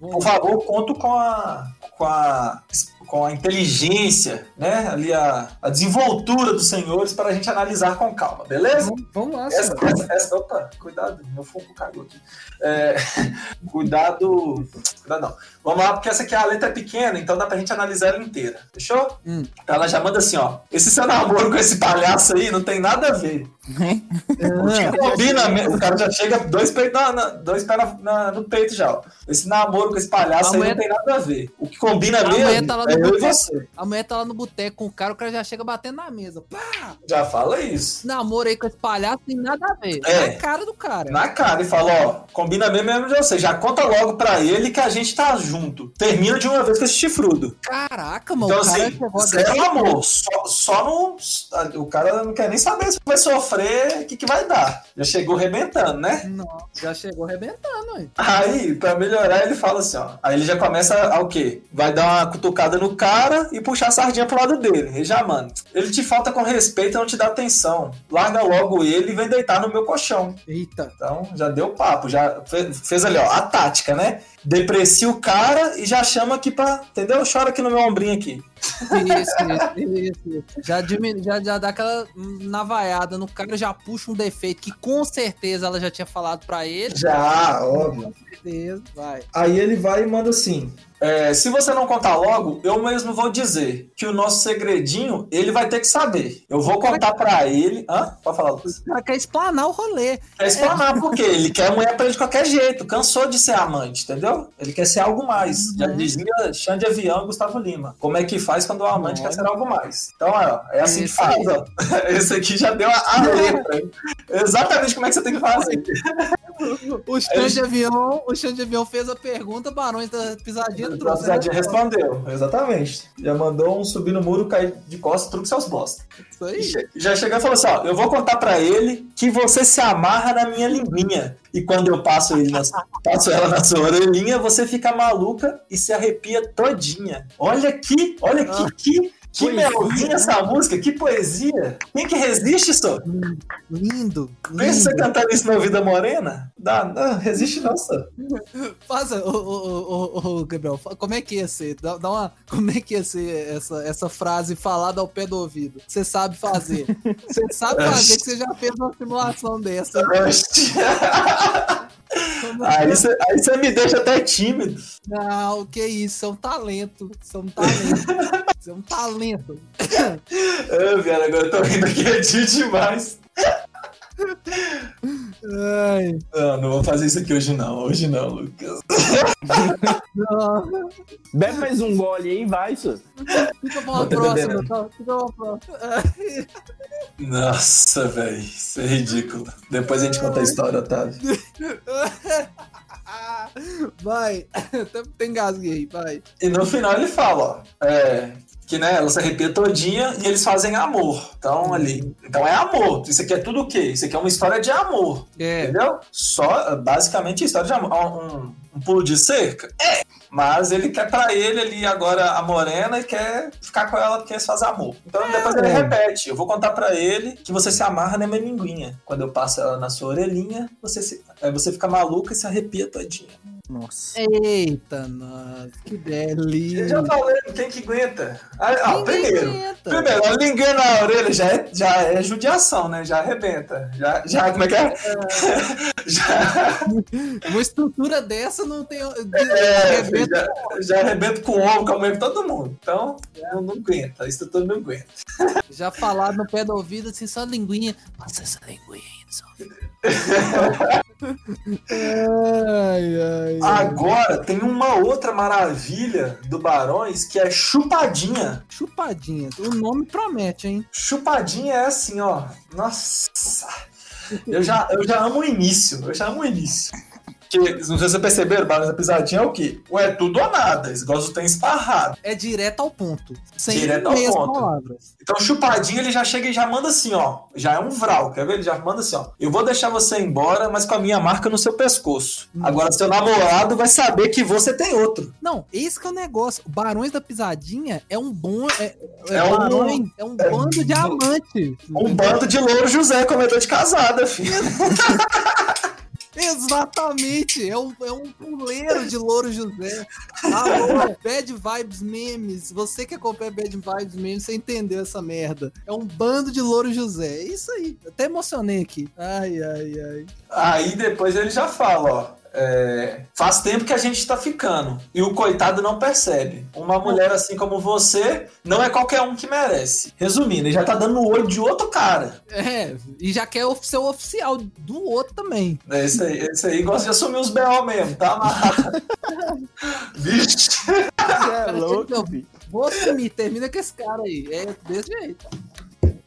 Por favor, conto com a, com a, com a inteligência, né? Ali a, a desenvoltura dos senhores para a gente analisar com calma, beleza? Vamos, lá, Essa, senhor. essa, essa, opa, cuidado, meu fogo cagou aqui. É, cuidado. Cuidado não. Vamos lá, porque essa aqui a letra é pequena, então dá pra gente analisar ela inteira. Fechou? Hum. Ela já manda assim, ó. Esse seu namoro com esse palhaço aí não tem nada a ver. O que combina mesmo. O cara já chega dois pés, na, na- dois pés na- na- no peito já, ó. Esse namoro com esse palhaço aí mulher- não tem nada a ver. O que combina A mesmo tá lá no é eu e você. A mulher tá lá no boteco com o cara, o cara já chega batendo na mesa. Pá! Já fala isso. Esse namoro aí com esse palhaço tem nada a ver. É. Na cara do cara. Na cara e fala, ó, combina mesmo mesmo de você. Já conta logo pra ele que a gente tá junto. Termina de uma vez com esse chifrudo. Caraca, mano. Então, o cara assim, zero amor. Só, só no. O cara não quer nem saber se vai sofrer, o que, que vai dar. Já chegou arrebentando, né? Não, já chegou arrebentando, hein? Aí, pra melhorar, ele fala assim, ó. Aí ele já começa a o quê? Vai dar uma cutucada no cara e puxar a sardinha pro lado dele. Ele já, mano. Ele te falta com respeito e não te dá atenção. Larga logo ele e vem deitar no meu colchão. Eita. Então, já deu papo, já fe- fez ali, ó, a tática, né? Deprecia o cara e já chama aqui pra, entendeu? Chora aqui no meu ombrinho aqui. Isso, isso, isso. Já, diminu- já, já dá aquela navaiada no cara, já puxa um defeito que com certeza ela já tinha falado pra ele. Já, óbvio. Com certeza, vai. Aí ele vai e manda assim. É, se você não contar logo, eu mesmo vou dizer que o nosso segredinho ele vai ter que saber. Eu vou contar pra ele. Hã? Pode falar, Lucas. Cara quer explanar o rolê. Quer explanar por quê? Ele quer mulher pra ele de qualquer jeito. Cansou de ser amante, entendeu? Ele quer ser algo mais. Já dizia Xande Avião e Gustavo Lima. Como é que faz quando o amante quer ser algo mais? Então, ó, é assim que Isso faz. Esse aqui já deu a, a letra. Exatamente como é que você tem que fazer. O chão de avião, o chão de avião fez a pergunta, Barões da Pisadinha A trouxe. pisadinha respondeu, exatamente. Já mandou um subir no muro, cair de costas, truque seus bosta. Isso aí. Já chegou e falou assim: ó, eu vou contar pra ele que você se amarra na minha linguinha. E quando eu passo, ele na- passo ela na sua orelhinha, você fica maluca e se arrepia todinha. Olha aqui, olha aqui, Ah. que, que melzinha essa música, que poesia. Quem que resiste, só? Lindo. Pensa você lindo. cantando isso na Vida Morena? Dá, não, resiste não, só. Faça, ô, ô, ô, ô, Gabriel, como é que ia ser? Dá, dá uma, como é que ia ser essa, essa frase falada ao pé do ouvido? Você sabe fazer. Você sabe fazer que você já fez uma simulação dessa. Aí você aí você me deixa até tímido. Não, que isso, é um talento. Isso é um talento. Isso é um talento. Ah, velho, agora eu tô rindo aqui é demais. Ai, Não, não vou fazer isso aqui hoje não. Hoje não, Lucas. não. Bebe mais um gole aí, vai, senhor. Fica pra uma próxima, bebendo. tá? Fica pra uma próxima. Nossa, velho. Isso é ridículo. Depois a gente conta a história, Otávio. Vai. Até aí, vai. E no final ele fala, ó. É, que né, ela se arrepia todinha e eles fazem amor. Então ali. Então é amor. Isso aqui é tudo o quê? Isso aqui é uma história de amor. É. Entendeu? Só, basicamente, história de amor. Um, um pulo de cerca? É. Mas ele quer pra ele ali agora a morena e quer ficar com ela porque eles fazem amor. Então depois ele repete. Eu vou contar pra ele que você se amarra na minha linguinha. Quando eu passo ela na sua orelhinha, você, se, aí você fica maluca e se arrepia todinha. Nossa. Eita, nossa, que Eu delícia. já falei, quem que aguenta? Ah, ah, primeiro. aguenta. Primeiro, a linguinha na orelha já é, já é judiação, né? Já arrebenta. Já, já como é que é? já, Uma estrutura dessa não tem. é, arrebenta. já, já arrebenta com o ombro, com a todo mundo. Então, não, não aguenta. A estrutura não aguenta. Já falado no pé do ouvido, assim, só linguinha. Passa essa linguinha ai, ai. Agora, tem uma outra maravilha do Barões que é chupadinha. Chupadinha. O nome promete, hein? Chupadinha é assim, ó. Nossa. Eu já, eu já amo o início. Eu já amo o início. Que, não sei se vocês perceberam, Barões da Pisadinha é o quê? Ou é tudo ou nada. Eles gostam de ter esparrado. É direto ao ponto. Sem Direto ao ponto. palavras. Então, chupadinho, ele já chega e já manda assim, ó. Já é um vral, quer ver? Ele já manda assim, ó. Eu vou deixar você embora, mas com a minha marca no seu pescoço. Hum. Agora, seu namorado vai saber que você tem outro. Não, esse que é o negócio. O Barões da Pisadinha é um bom. É, é, É um- barões, é um é bando de amante. Um bando de louro José, comedor de casada, filho. Exatamente! É um, é um puleiro de Louro José. Alô, Bad Vibes Memes. Você que acompanha Bad Vibes Memes, você entendeu essa merda. É um bando de Louro José. É isso aí. Até emocionei aqui. Ai, ai, ai. Aí depois ele já fala, ó. É, faz tempo que a gente tá ficando. E o coitado não percebe. Uma mulher assim como você não é qualquer um que merece. Resumindo, ele já tá dando no olho de outro cara. É, e já quer o- ser o oficial do outro também. Esse aí, esse aí gosta de assumir os B.O. mesmo, tá amarrado. Vixe. Você é louco, filho. Vou assumir, termina com esse cara aí. É desse jeito.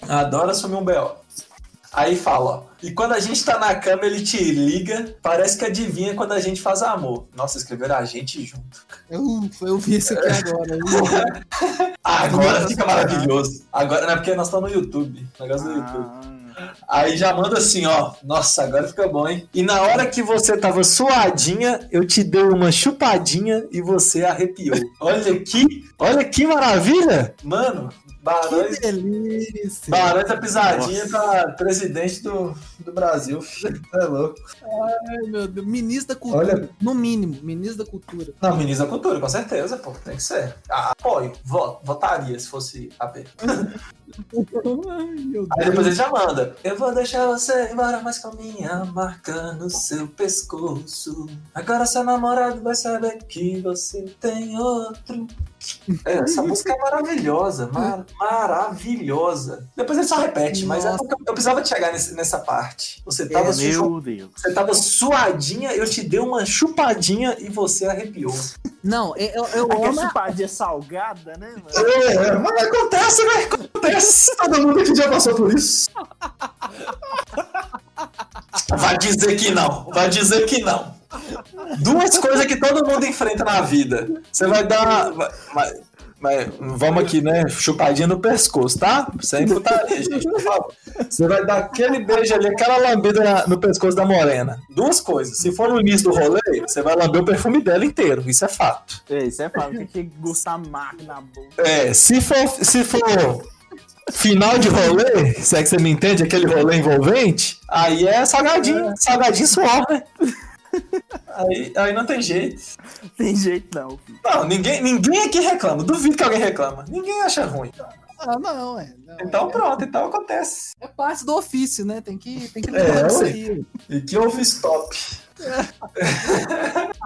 Adora assumir um B.O. Aí fala, ó. E quando a gente tá na cama, ele te liga, parece que adivinha quando a gente faz amor. Nossa, escreveram a gente junto. Eu, eu vi isso aqui agora. Ah, agora fica maravilhoso. Agora, não é porque nós estamos no YouTube. Negócio do YouTube. Aí já manda assim, ó. Nossa, agora fica bom, hein? E na hora que você tava suadinha, eu te dei uma chupadinha e você arrepiou. Olha que, olha que maravilha! Mano, Barões, Que delícia. Barões da pisadinha Nossa. pra presidente do, do Brasil. É louco. Ai, meu Deus. Ministro da Cultura. Olha. No mínimo, ministro da Cultura. Não, ministro da Cultura, com certeza, pô. Tem que ser. Ah, apoio. Votaria se fosse AP. Ai, Aí depois ele já manda. Eu vou deixar você embora, mas com a minha marca no seu pescoço. Agora seu namorado vai saber que você tem outro. É, essa música é maravilhosa, mar- maravilhosa. Depois ele só repete, mas é eu precisava de chegar nesse- nessa parte. Você tava, É, su- Meu Deus. você tava suadinha, eu te dei uma chupadinha e você arrepiou. Não, eu, eu, Aquela amo. chupadinha salgada, né, mano? É, mas acontece, né? Acontece. Todo mundo que já passou por isso. Vai dizer que não. Vai dizer que não. Duas coisas que todo mundo enfrenta na vida. Você vai dar. vai- vai- vamos aqui, né? Chupadinha no pescoço, tá? Sem putaria, gente, por favor. Você vai dar aquele beijo ali, aquela lambida na- no pescoço da morena. Duas coisas. Se for no início do rolê, você vai lamber o perfume dela inteiro. Isso é fato. É, isso é fácil, tem que gostar marca na boca. É, se for, se for final de rolê, se é que você me entende, aquele rolê envolvente, aí é salgadinho, salgadinho suor, né? Aí, aí não tem jeito. Tem jeito não, filho. Não, ninguém, ninguém aqui reclama. Duvido que alguém reclama. Ninguém acha ruim. Ah, não, é. não, Então é, pronto, então acontece. é parte do ofício, né? Tem que, tem que É, isso ué. aí. E que houve stop.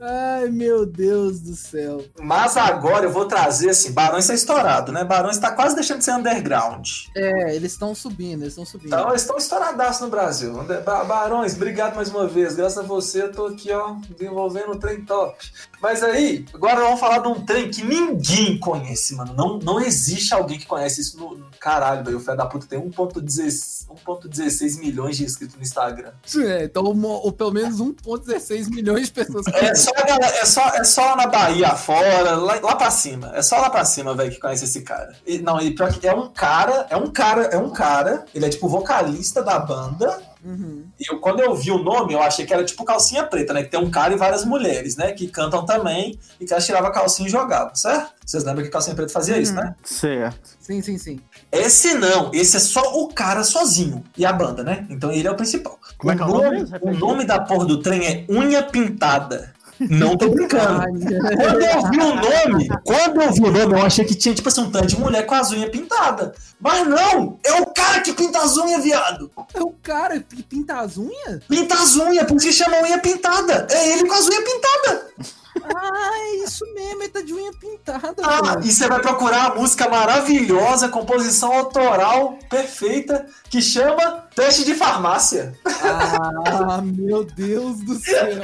Ai, meu Deus do céu. Mas agora eu vou trazer assim, Barões tá estourado, né? Barões tá quase deixando de ser underground. É, eles estão subindo, eles estão subindo. Então eles estão estouradaços no Brasil. Barões, obrigado mais uma vez. Graças a você eu tô aqui, ó, desenvolvendo um trem top. Mas aí, agora vamos falar de um trem que ninguém conhece, mano. Não, não existe alguém que conhece isso no. Caralho, velho. O Fé da Puta tem 1,16 1,16 milhões de inscritos no Instagram. É, então, mo- ou pelo menos 1,16 milhões de pessoas. É só, é só, é só na Bahia afora, lá, lá pra cima. É só lá pra cima, velho, que conhece esse cara. E, não, e pior que é um cara, é um cara, é um cara, ele é tipo vocalista da banda. Uhum. E eu, quando eu vi o nome, eu achei que era tipo calcinha preta, né? Que tem um cara e várias mulheres, né? Que cantam também e que elas tiravam a calcinha e jogavam, certo? Vocês lembram que calcinha preta fazia isso, Uhum. né? Certo. Sim, sim, sim. Esse não, esse é só o cara sozinho. E a banda, né? Então ele é o principal. Como é que é o nome? O nome da porra do trem é Unha Pintada. Não tô brincando. Quando eu vi o nome, quando eu vi o nome, eu achei que tinha, tipo assim, um tanto de mulher com as unhas pintadas. Mas não! É o cara que pinta as unhas, viado! é o cara que pinta as unhas? Pinta as unhas, por isso que chama unha pintada. É ele com as unhas pintadas. Ah, é isso mesmo, ele tá de unha pintada. Ah, pô. e você vai procurar a música maravilhosa, composição autoral perfeita, que chama Teste de Farmácia. Ah, meu Deus do céu.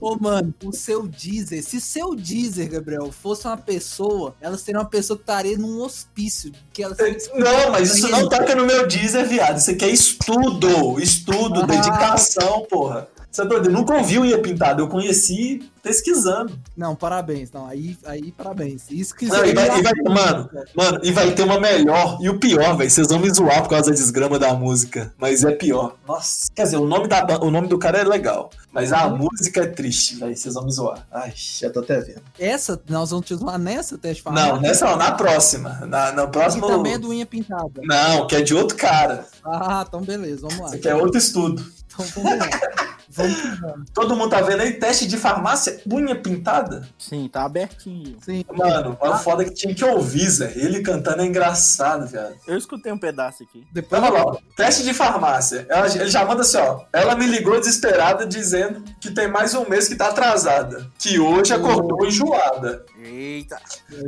Ô, mano, o seu Deezer, se seu Deezer, Gabriel, fosse uma pessoa, ela seria uma pessoa que estaria num hospício. Que ela Não, mas isso não toca no meu Deezer, viado. Isso aqui é estudo, estudo, Ah. dedicação, porra. Você é doido? Eu nunca ouvi o Ia Pintado, eu conheci pesquisando. Não, parabéns. Não, aí, aí parabéns. Isso que Não, e vai- e vai- mano, Mano, e vai ter uma melhor. E o pior, velho, vocês vão me zoar por causa da desgrama da música. Mas é pior. Nossa. Quer dizer, o nome, da, o nome do cara é legal. Mas a música é triste, velho. Vocês vão me zoar. Ai, já tô até vendo. Essa, nós vamos te zoar nessa teste? Não, nessa não, na próxima. Na, na próxima. também é do unha pintada. Não, que é de outro cara. Ah, então beleza, vamos lá. Isso aqui é outro estudo. Então vamos lá. Vamos. Todo mundo tá vendo aí? Teste de farmácia, unha pintada? Sim, tá abertinho. Sim. Mano, é foda que tinha que ouvir, Zé. Ele cantando é engraçado, viado. Eu escutei um pedaço aqui. Depois Tava lá, ó. teste de farmácia. Ela- ele já manda assim, ó. Ela me ligou desesperada dizendo que tem mais um mês que tá atrasada. Que hoje acordou enjoada. Eita.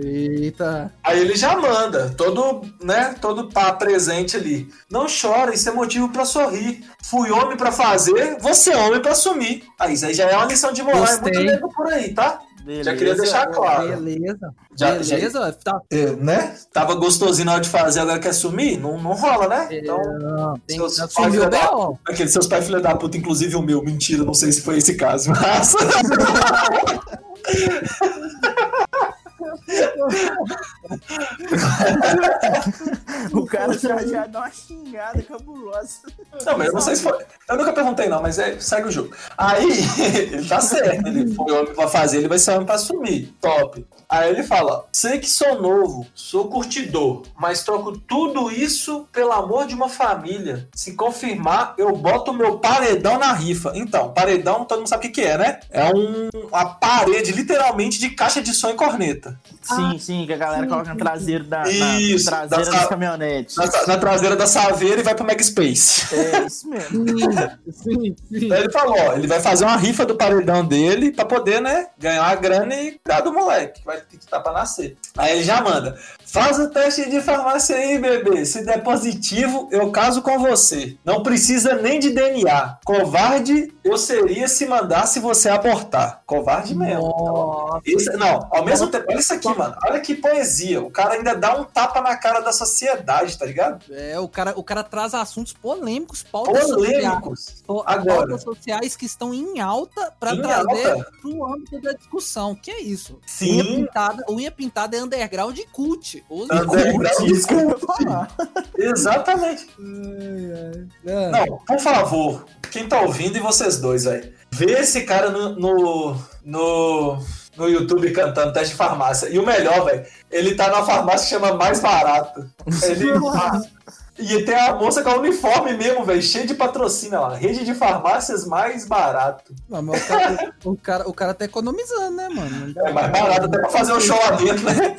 Eita. Aí ele já manda, todo, né, todo pá presente ali. Não chora, isso é motivo pra sorrir. Fui homem pra fazer, você é homem pra assumir. Aí isso aí já é uma lição de moral, é muito Gostei. nego por aí, tá? Beleza. Já queria deixar claro. Beleza. Já- já- Beleza. Tá. É, né? Tava gostosinho na hora de fazer, agora quer sumir? Não, não rola, né? Então, Não, tem seus pais assumir o filha da- B.O. aqueles seus pais filha da puta, inclusive o meu. Mentira, não sei se foi esse caso, mas... O cara já, já dá uma xingada cabulosa. Não, mas eu não sei se foi. Eu nunca perguntei, não, mas é, segue o jogo. Aí, ele tá certo. Ele foi homem pra fazer, ele vai ser homem pra assumir. Top. Aí ele fala: sei que sou novo, sou curtidor, mas troco tudo isso pelo amor de uma família. Se confirmar, eu boto o meu paredão na rifa. Então, paredão, todo mundo sabe o que, que é, né? É um, uma parede, literalmente, de caixa de som e corneta. Sim, sim, que a galera sim, coloca no traseiro da Isso, na traseira da- das caminhonetes. Na, na traseira da Saveira e vai pro Mega Space. É isso mesmo. Sim, sim. Aí ele falou, ó, ele vai fazer uma rifa do paredão dele pra poder, né, ganhar a grana e cuidar do moleque, que vai ter que estar pra nascer. Aí ele já manda, faz o teste de farmácia aí, bebê. Se der positivo, eu caso com você. Não precisa nem de DNA. Covarde eu seria se mandasse você abortar. Covarde mesmo. Nossa. Não, ao mesmo tempo, olha isso aqui, mano. Olha que poesia. O cara ainda dá um tapa na cara da sociedade, tá ligado? É, o cara, o cara traz assuntos polêmicos, pautas sociais, Polêmicos. po- Agora. pautas sociais que estão em alta pra Em trazer alta. pro âmbito da discussão. Que é isso? Sim. Unha pintada, unha pintada é underground e cult. Use Underground eu ia cult. falar. Exatamente. É. Não, por favor, quem tá ouvindo e vocês dois aí, vê esse cara no, no, no, no YouTube cantando teste de farmácia. E o melhor, velho, ele tá numa farmácia que chama Mais Barato. Ele, e tem a moça com a uniforme mesmo, velho, cheio de patrocínio lá. Rede de farmácias mais barato. Não, mas o cara, o, cara, o cara tá economizando, né, mano? Não É mais barato até pra fazer um show lá dentro, né?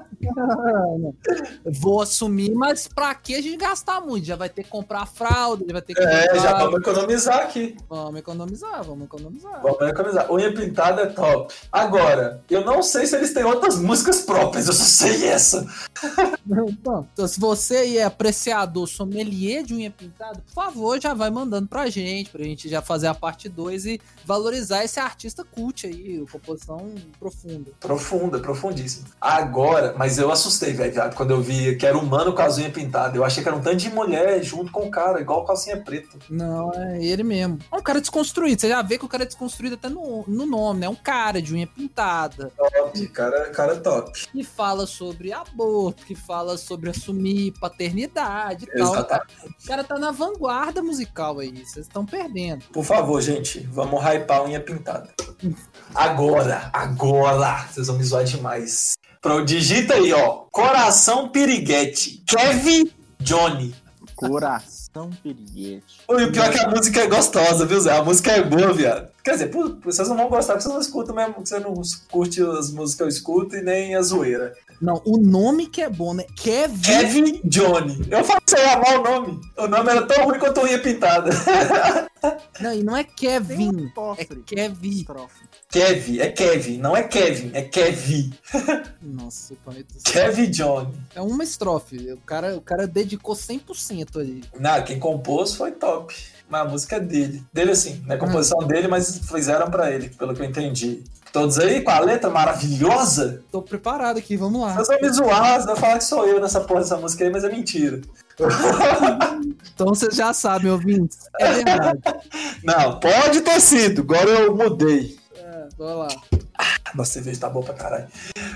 Vou assumir, mas pra que a gente gastar muito? Já vai ter que comprar fralda, já vai ter que É, comprar- já vamos economizar aqui. Vamos economizar, vamos economizar. Vamos economizar. Unha pintada é top. Agora, eu não sei se eles têm outras músicas próprias, eu só sei essa. Então, se você aí é apreciador, sommelier de unha pintada, por favor, já vai mandando pra gente, pra gente já fazer a parte 2 e valorizar esse artista cult aí, composição profunda. Profunda, profundíssima. Agora, mas eu assustei, velho, viado, quando eu vi que era humano com as unhas pintadas. Eu achei que era um tanto de mulher junto com o cara, igual calcinha preta. Não, é ele mesmo. É um cara desconstruído, você já vê que o cara é desconstruído até no, no nome, né? É um cara de unha pintada, Top, cara, cara top. que fala sobre aborto, que fala sobre assumir paternidade e tal. Exatamente. O cara tá na vanguarda musical aí, vocês estão perdendo. Por favor, gente, vamos hypar a unha pintada. Agora, agora, vocês vão me zoar demais. Pro, digita aí, ó. Coração Piriguete. Kevin Johnny. Coração piriguete. Oi, o pior é que a música é gostosa, viu, Zé? A música é boa, viado. Quer dizer, vocês não vão gostar porque vocês não escutam mesmo, porque você não curte as músicas que eu escuto e nem a zoeira. Não, o nome que é bom, né? Kevin. Kevin Johnny. Eu falei que você ia amar o nome. O nome era tão ruim quanto unha pintada. Não, e não é Kevin. um É. Kevin. Kevin, é Kevin, não é Kevin, é Kevin. Nossa, o planeta do céu. Kevin Johnny. É uma estrofe. O cara, o cara dedicou 100% ali. Não, quem compôs foi top. Mas a música é dele. Dele, assim, não é composição dele, mas fizeram pra ele, pelo que eu entendi. Todos aí com a letra maravilhosa? Tô preparado aqui, vamos lá. Vocês vão me zoar, vocês vão falar que sou eu nessa porra dessa música aí, mas é mentira. Então vocês já sabem, ouvintes. É verdade. Não, pode ter sido, agora eu mudei. É, bora lá. Nossa, cerveja tá boa pra caralho.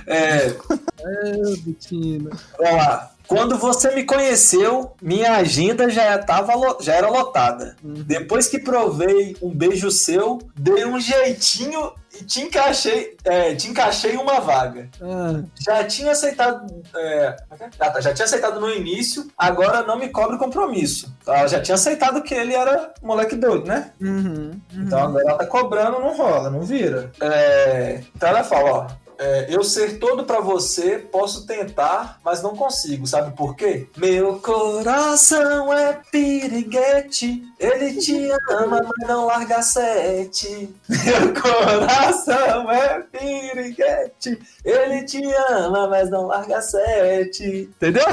É, É, Betina. vamos lá. Quando você me conheceu, minha agenda já, tava, lo- já era lotada. Depois que provei um beijo seu, dei um jeitinho e te encaixei, é, te encaixei em uma vaga. Ah, Já tinha aceitado. é, tá, já tinha aceitado no início, agora não me cobre compromisso. Ela já tinha aceitado que ele era moleque doido, né? uhum, uhum. Então agora ela tá cobrando, não rola, não vira. É, então ela fala, ó. É, eu ser todo pra você, posso tentar, mas não consigo. Sabe por quê? Meu coração é piriguete, ele te ama, mas não larga sete. Meu coração é piriguete, ele te ama, mas não larga sete. Entendeu?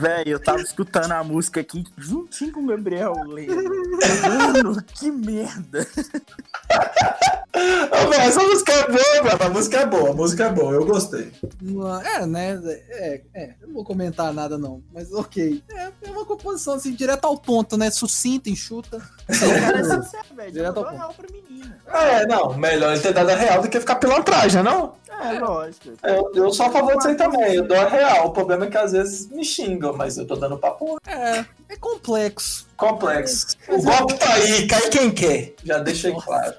Velho, eu tava escutando a música aqui juntinho com o Gabriel lendo. Mano, que merda. Ô, velho, essa música é boa, mano. A música é boa, a música é boa, eu gostei. Não- É, né? É, é, eu não vou comentar nada não, mas ok. É, é uma composição assim, direto ao ponto, né? Sucinta, enxuta. Cara, é sincero, velho. Direto ao real. É, não, melhor ele ter dado a real do que ficar pilantragem, não? É, lógico. Eu, eu sou a favor disso aí também, eu dou a real. O problema é que às vezes me xingam, mas eu tô dando papo É, é complexo. complexo. O golpe tá aí, cai quem quer. Já deixei claro.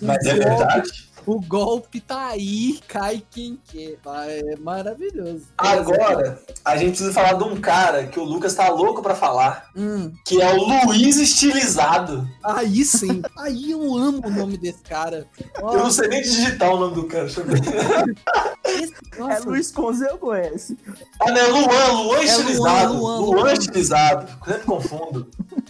Mas é verdade. O golpe tá aí, cai quem quer. Ah, É maravilhoso. Agora, a gente precisa falar de um cara que o Lucas tá louco pra falar, Hum, que é o Luiz Estilizado. aí sim. Aí eu amo o nome desse cara. Eu não sei nem digitar o nome do cara, deixa eu ver. Esse- É nossa, Luiz Conze, eu conheço. Ah, não, é Luan, Luan Estilizado. Luan, Luan, Luan. Estilizado. Sempre confundo.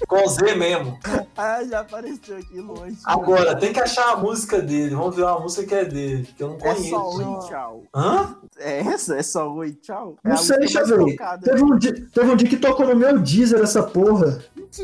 Com Z mesmo. Ah, já apareceu aqui longe. Agora, tem que achar a música dele. Vamos ver uma música que é dele, que eu não É conheço. só oi, tchau. Hã? É essa? É só oi, tchau? É Não sei, tocada. Teve um, dia, teve um dia que tocou no meu Deezer essa porra.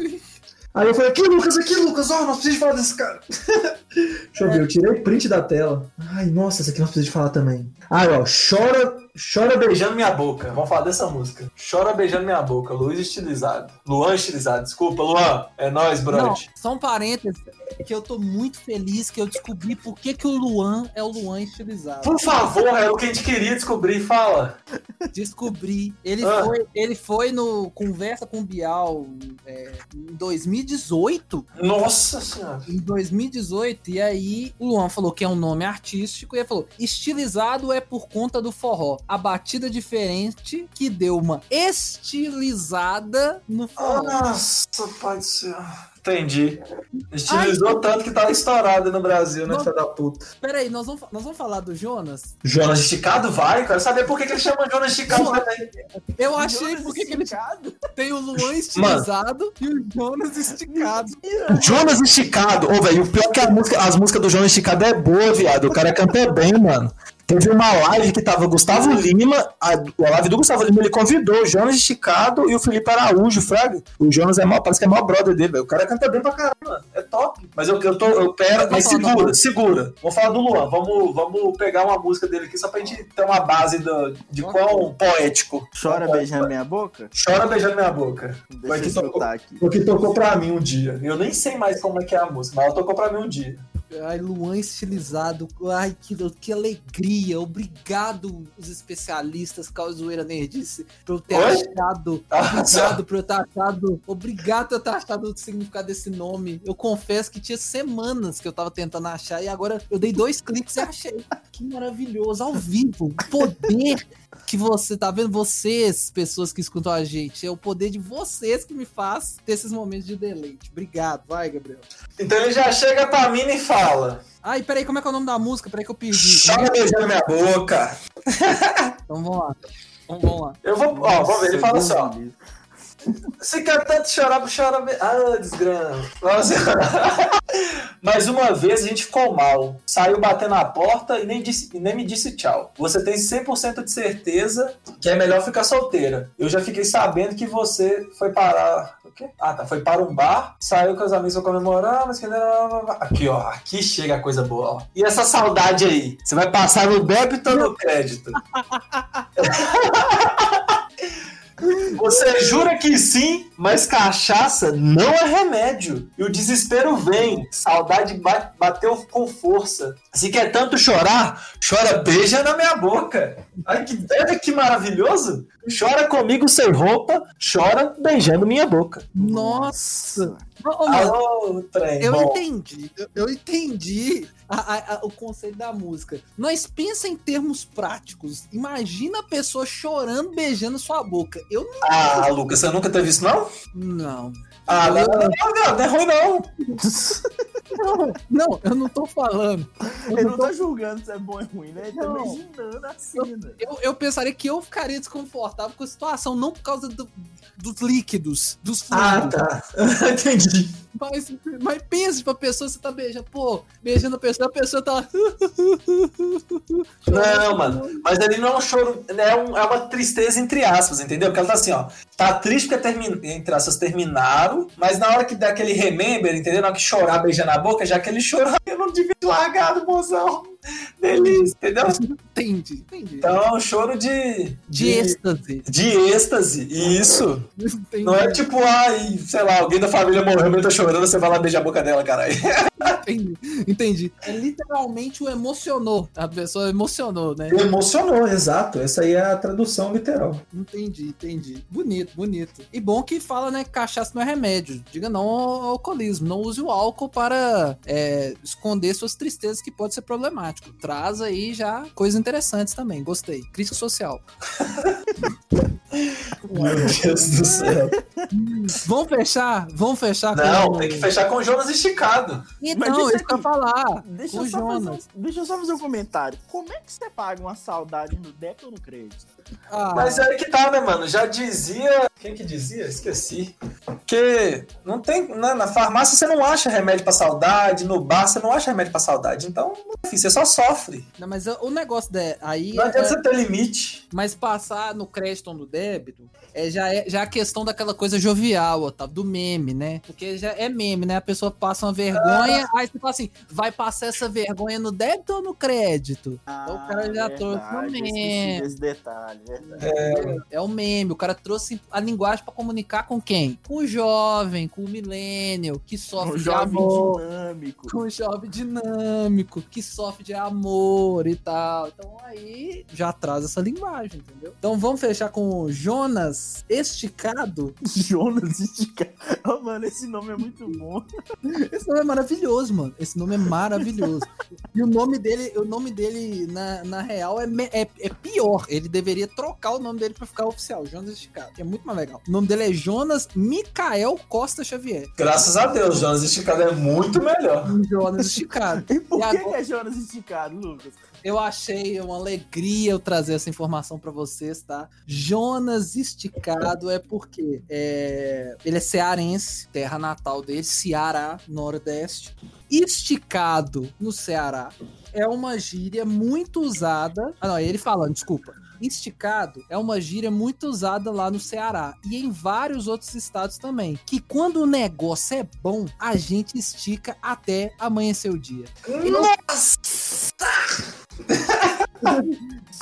Aí eu falei, aqui, Lucas, aqui, Lucas, ó, nós precisamos falar desse cara. Deixa eu ver, eu tirei print da tela. Ai, nossa, essa aqui nós precisamos falar também. Aí, ó, chora, chora beijando. Minha boca. Vamos falar dessa música. Chora beijando minha boca. Luiz Estilizado. Luan Estilizado. Desculpa, Luan. É nóis, brother. só um parênteses, que eu tô muito feliz que eu descobri por que, que o Luan é o Luan estilizado. Por favor, era o que a gente queria descobrir. Fala. Descobri. Ele, Ah. foi, ele foi no Conversa com o Bial é, em 2018. Nossa senhora. Em 2018, e aí o Luan falou que é um nome artístico, e ele falou: estilizado é por conta do forró. A batida diferente que deu uma estilizada no forró. Nossa, pai do céu. Entendi. Estilizou tanto que tá estourado no Brasil, né, filho da puta. Peraí, nós vamos, nós vamos falar do Jonas? Jonas Esticado vai, quero saber por que, que ele chama Jonas Esticado. Eu achei Jonas porque que ele esticado? tem o Luan estilizado e o Jonas esticado. Jonas Esticado. Ô, velho, o pior é que a música, as músicas do Jonas Esticado é boa, viado. O cara canta bem, mano. Teve uma live que tava Gustavo Lima, a, a live do Gustavo Lima, ele convidou o Jonas Esticado e o Felipe Araújo, Fraga. O Jonas é mó, parece que é maior brother dele, velho. O cara canta bem pra caramba, é top. Mas eu, eu tô, eu pera, mas segura, segura. Vamos falar do Luan, vamos, vamos pegar uma música dele aqui só pra gente ter uma base do, de quão poético. Chora Quão beijando minha boca? Chora beijando minha boca. Deixa que eu tocou. escutar aqui. Porque tocou pra mim um dia. Eu nem sei mais como é que é a música, mas ela tocou pra mim um dia. Ai, Luan estilizado. Ai, que, que alegria. Obrigado, os especialistas, Causoeira Nerdice, por eu ter Oi? achado. Obrigado por eu ter achado. Obrigado por eu ter achado o significado desse nome. Eu confesso que tinha semanas que eu tava tentando achar e agora eu dei dois cliques e achei. Que maravilhoso. Ao vivo. Poder que você tá vendo, vocês, pessoas que escutam a gente, é o poder de vocês que me faz ter esses momentos de deleite. Obrigado. Vai, Gabriel. Então ele já chega pra mim e fala: Ai, peraí, como é que é o nome da música? Peraí que eu perdi. Chora beijando minha boca. Então vamos lá. Então vamos lá. Eu vou, ó, vamos ver, ele fala assim, ó. Se quer tanto chorar, chora. Ah, desgrama. Mas uma vez a gente ficou mal. Saiu batendo na porta e nem, disse, nem me disse tchau. Você tem 100% de certeza que é melhor ficar solteira. Eu já fiquei sabendo que você foi parar. O quê? Ah, tá. Foi para um bar, saiu com os amigos pra comemorar, mas que. Aqui, ó. Aqui chega a coisa boa, ó. E essa saudade aí? Você vai passar no débito ou no crédito? Você jura que sim, mas cachaça não é remédio. E o desespero vem. Saudade ba- bateu com força. Se quer tanto chorar, chora beija na minha boca. Ai, que, olha que maravilhoso. Chora comigo sem roupa, chora beijando minha boca. Nossa! Mano, trem. eu bom. entendi, eu, eu entendi a- a- a- o conceito da música. Nós pensa em termos práticos. Imagina a pessoa chorando, beijando sua boca. Eu Ah, Lucas, você nunca teve isso, não? não. Ah, não, não, não, não, não é ruim, não. Não, não, eu não tô falando. Eu Ele não não tô- tá julgando se é bom ou ruim, né? Ele tá imaginando a cena. Eu, eu pensaria que eu ficaria desconfortável com a situação, não por causa do- dos líquidos, dos Ah, fluidos. tá. Entendi. Mas, mas pense pra pessoa, você tá beijando, pô, beijando a pessoa, a pessoa tá. Não, mano. Mas ali não é um choro, é, um- é uma tristeza entre aspas, entendeu? Porque ela tá assim, ó. Tá triste porque termi- entre aspas terminaram, mas na hora que dá aquele remember, entendeu? Na hora que chorar, beijar na boca, já aquele choro, eu não devia ter largado, mozão. Delícia, entendeu? Entendi, entendi. Então é um choro de. de êxtase. de êxtase. Isso. Entendi, Não é tipo, ai, sei lá, alguém da família morreu, mas tá chorando, você vai lá beijar a boca dela, caralho. entendi, entendi. É literalmente o emocionou. A pessoa emocionou, né? Emocionou, exato. Essa aí é a tradução literal. Entendi, entendi. Bonito, bonito. E bom que fala, né, que cachaça não é remédio. Diga não ao alcoolismo. Não use o álcool para é, esconder suas tristezas, que pode ser Traz aí já coisas interessantes também. Gostei. Crítica social. Meu Deus do céu. Vamos fechar? Vamos fechar Não, com... tem que fechar com o Jonas esticado. Então, Mas isso isso que eu ia falar. Deixa o eu, só fazer um, Jonas. deixa eu só fazer um comentário. Como é que você paga uma saudade no débito ou no crédito? Ah, Mas é aí que tá, né, mano? Já dizia. Quem que dizia? Esqueci. Que não tem. né, na farmácia você não acha remédio pra saudade, no bar você não acha remédio pra saudade. Então, enfim, você só sofre. não, mas o negócio de, aí Não é- adianta você ter limite. Mas passar no crédito ou no débito é, já, é, já é a questão daquela coisa jovial, Otávio, do meme, né? Porque já é meme, né? A pessoa passa uma vergonha, aí você fala assim, vai passar essa vergonha no débito ou no crédito? Então o cara já trouxe Ah, verdade, eu esqueci meme. desse detalhe, verdade. É o meme, o cara trouxe a linguagem pra comunicar com quem? Com o jovem, com o millennial, que sofre Um de jovem amor. dinâmico. Com o jovem dinâmico, que sofre de amor e tal. Então aí já traz essa linguagem, entendeu? Então vamos fechar com o Jonas Esticado. Jonas Esticado. Oh, mano, esse nome é muito bom. Esse nome é maravilhoso, mano. Esse nome é maravilhoso. e o nome dele, o nome dele na, na real é, é, é pior. Ele deveria trocar o nome dele pra ficar oficial, Jonas Esticado. Que é muito mais legal. O nome dele é Jonas Micael Costa Xavier. Graças a Deus, Jonas esticado é muito melhor. Jonas Esticado. E por E que, agora- que é Jonas Esticado, Lucas? Eu achei uma alegria eu trazer essa informação pra vocês, tá? Jonas Esticado é porque é, ele é cearense, terra natal dele, Ceará, Nordeste. Esticado no Ceará é uma gíria muito usada. Ah, não, é ele falando, desculpa. Esticado é uma gíria muito usada lá no Ceará e em vários outros estados também. Que quando o negócio é bom, a gente estica até amanhecer o dia. É,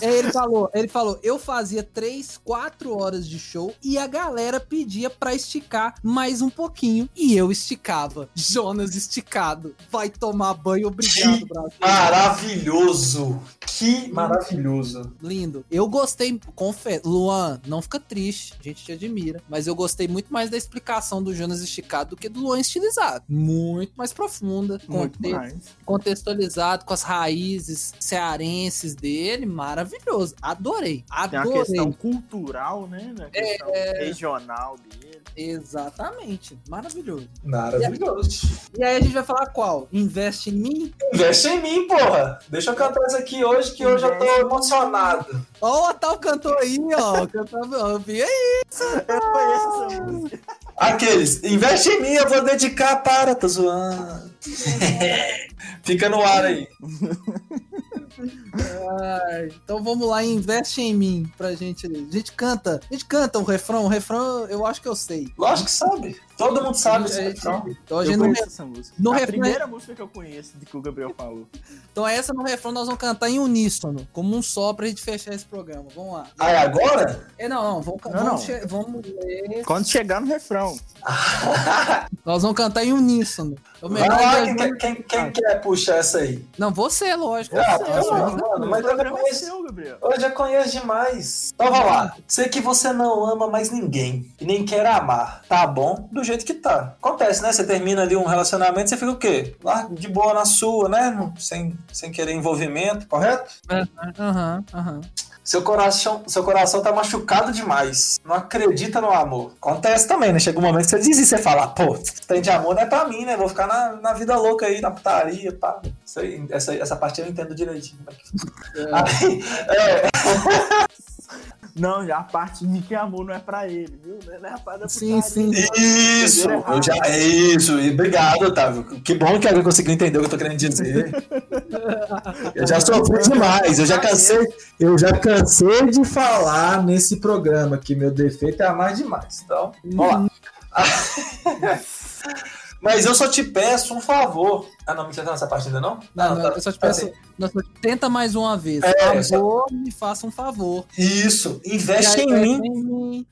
ele falou, ele falou, eu fazia 3, 4 horas de show e a galera pedia pra esticar mais um pouquinho e eu esticava. Jonas esticado. Vai tomar banho, obrigado, Brasil. Maravilhoso. Que maravilhoso. Lindo. Eu gostei, confesso. Luan, não fica triste, a gente te admira, mas eu gostei muito mais da explicação do Jonas esticado do que do Luan estilizado. Muito mais profunda, Muito conte- mais. contextualizado com as raízes cearenses dele, maravilhoso. Adorei. Tem a Adorei. questão cultural, né? A questão regional dele. Exatamente. Maravilhoso. Maravilhoso. E aí a gente vai falar qual? Investe em mim? Investe em mim, porra. Deixa eu cantar isso aqui hoje que hoje eu tô emocionado. Ó, o Atal cantou aí, ó. Cantava, eu vi aí. Eu conheço essa música. Aqueles, investe em mim, eu vou dedicar para, tô zoando. Fica no ar aí. Então vamos lá, investe em mim pra gente. A gente canta. A gente canta o refrão. O refrão eu acho que eu sei. Lógico que sabe. Todo mundo sabe É, refrão. Então a Eu gente não essa música. no a refrão- primeira música que eu conheço de que o Gabriel falou. Então essa no refrão nós vamos cantar em uníssono, como um só pra gente fechar esse programa. Vamos lá. Ah, é agora? É, não, não, vamos, Não, vamos, não. che- vamos ler. Quando chegar no refrão. Nós vamos cantar em uníssono. O Vai lá, é- quem, quer- quem, quem quer puxar essa aí? Não, você, lógico. Ah, Você, você. bom, mano, mas eu já é conheço. seu, Gabriel. Eu já conheço demais. Então vamos lá. Sei que você não ama mais ninguém e nem quer amar. Tá bom do jeito que tá. Acontece, né? Você termina ali um relacionamento, você fica o quê? Lá de boa na sua, né? Sem, sem querer envolvimento, correto? Aham, aham. Seu coração, seu coração tá machucado demais. Não acredita no amor. Acontece também, né? Chega um momento que você diz isso, você fala, pô, trem de amor não é pra mim, né? Vou ficar na, na vida louca aí, na putaria, pá. Isso aí, essa, essa parte eu entendo direitinho. é Aí, é, Não, já a parte de que amor não é pra ele, viu? Não é a parte da Sim, sim. Isso, eu já, é isso, e obrigado, Otávio. Que bom que alguém conseguiu entender o que eu tô querendo dizer. Eu já sofri demais, eu já cansei, eu já cansei de falar nesse programa que meu defeito é amar demais. Então, vamos lá. Mas eu só te peço um favor. Ah, não, me tá nessa parte ainda não? Não, Ah, não, tá. eu só te Tá peço. bem. não, só- Tenta mais uma vez. É, Amor, me faça um favor. Isso, investe aí, em mim. em mim.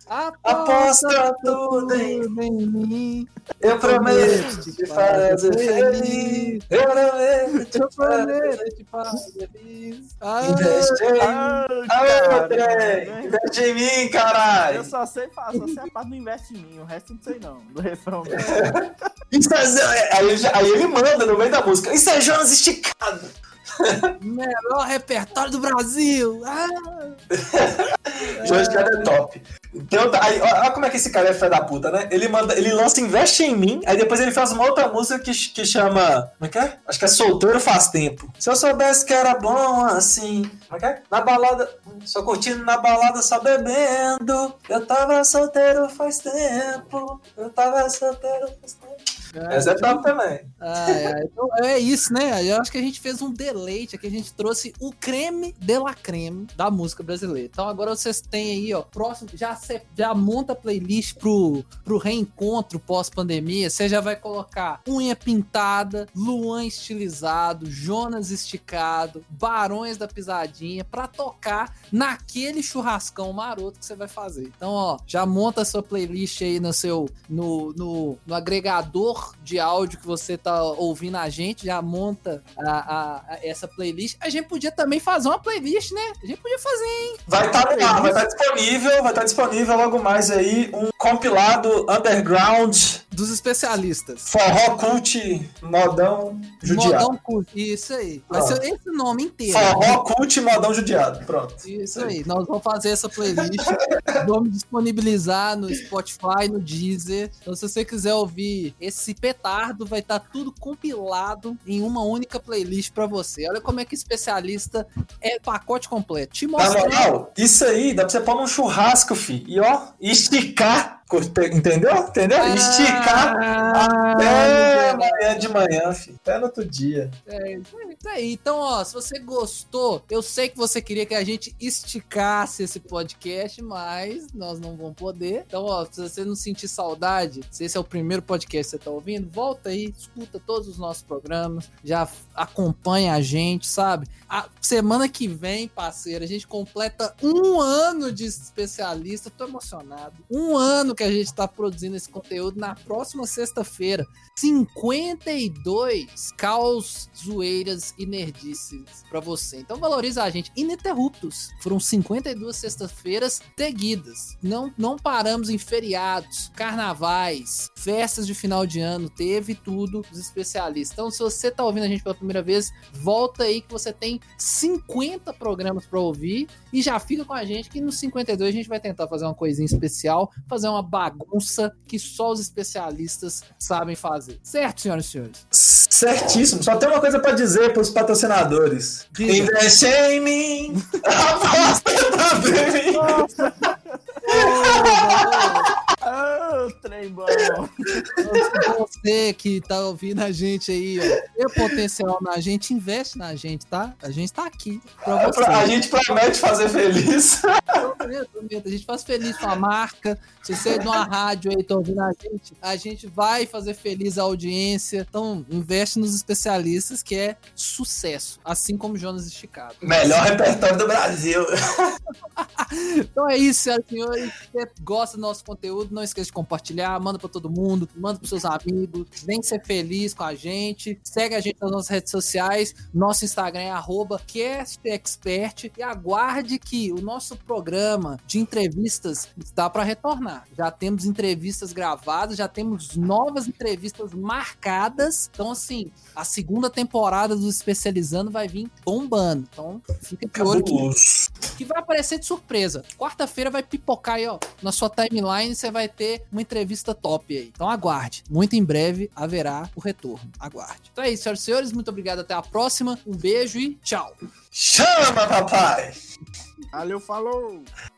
Aposta tudo em em mim. Eu prometo te fazer feliz. Eu prometo te Eu fazer prometo te fazer feliz. Ah, Investe em mim. Ah, Aê, cara, trem! Investe em mim, caralho! Eu só sei, fa- só sei a parte do investe em mim, o resto eu não sei não, do refrão. É- aí, aí ele manda no da música. Isso é Jonas esticado. melhor repertório do Brasil. Ah, Jonas esticado é top. Então, tá- aí, olha como é que esse cara é fé da puta, né? Ele, manda, ele lança Investe em mim, aí depois ele faz uma outra música que, que chama. Como é que é? Acho que é Solteiro Faz Tempo. Se eu soubesse que era bom assim. Como é que é? Na balada. Só curtindo na balada, só bebendo. Eu tava solteiro faz tempo. Eu tava solteiro faz tempo. Essa é top também. Ai, ai, então é isso, né? Eu acho que a gente fez um deleite aqui, a gente trouxe o creme de la creme da música brasileira. Então agora vocês têm aí, ó, próximo, já, cê- já monta a playlist pro, pro reencontro pós-pandemia. Você já vai colocar unha pintada, Luan estilizado, Jonas esticado, Barões da Pisadinha, pra tocar naquele churrascão maroto que você vai fazer. Então, ó, já monta a sua playlist aí no seu, no, no, no agregador de áudio que você tá ouvindo a gente, já monta a, a- a- essa playlist. A gente podia também fazer uma playlist, né? A gente podia fazer, hein? Vai estar no ar, vai estar disponível, vai estar disponível logo mais aí um compilado underground, Dos especialistas. forró cult, modão judiado. Modão curto. Isso aí. Vai ser esse nome inteiro. Forró cult, modão judiado. Pronto. Isso aí, nós vamos fazer essa playlist, vamos disponibilizar no Spotify, no Deezer. Então, se você quiser ouvir esse petardo, vai estar tudo compilado em uma única playlist pra você. Olha como é que especialista é pacote completo. Te Na mostrando. moral, isso aí dá pra você pôr num churrasco, fi. E ó, esticar. Entendeu? Entendeu? Esticar Ah, até amanhã de manhã, fi. Até no outro dia. É. Isso aí. Então, ó, se você gostou, eu sei que você queria que a gente esticasse esse podcast, mas nós não vamos poder. Então, ó, se você não sentir saudade, se esse é o primeiro podcast que você tá ouvindo, volta aí, escuta todos os nossos programas, já acompanha a gente, sabe? A semana que vem, parceiro, a gente completa um ano de especialista. Tô emocionado. Um ano que a gente tá produzindo esse conteúdo na próxima sexta-feira. 52 caos, zoeiras e nerdices pra você. Então valoriza a gente. Ininterruptos. Foram 52 sextas-feiras seguidas. Não, não paramos em feriados, carnavais, festas de final de ano. Teve tudo dos especialistas. Então, se você tá ouvindo a gente pela primeira vez, volta aí que você tem 50 programas pra ouvir e já fica com a gente que no 52 a gente vai tentar fazer uma coisinha especial, fazer uma bagunça que só os especialistas sabem fazer. Certo, senhoras e senhores? Certíssimo. Só tem uma coisa pra dizer pros patrocinadores. Diga. Investe em mim. Aposta também. Ah, trem bom. Você que tá ouvindo a gente aí, ó, tem potencial na gente, investe na gente, tá? A gente tá aqui pra você. A gente promete fazer feliz. Prometo, prometo. A gente faz feliz com a marca. Se você é de uma rádio aí tá ouvindo a gente, a gente vai fazer feliz a audiência. Então, investe nos especialistas, que é sucesso. Assim como Jonas Esticado. Melhor repertório do Brasil. Então é isso, senhoras e senhores. Se você gosta do nosso conteúdo, não esqueça de compartilhar, manda pra todo mundo, manda pros seus amigos, vem ser feliz com a gente. Segue a gente nas nossas redes sociais. Nosso Instagram é arroba CastExpert e aguarde que o nosso programa de entrevistas está para retornar. Já temos entrevistas gravadas, já temos novas entrevistas marcadas. Então, assim, a segunda temporada do Especializando vai vir bombando. Então, fica de olho que que vai aparecer de surpresa. Quarta-feira vai pipocar aí, ó, na sua timeline você vai ter uma entrevista top aí. Então aguarde. Muito em breve haverá o retorno. Aguarde. Então é isso, senhoras e senhores. Muito obrigado. Até a próxima. Um beijo e tchau. Chama, papai. Valeu, falou.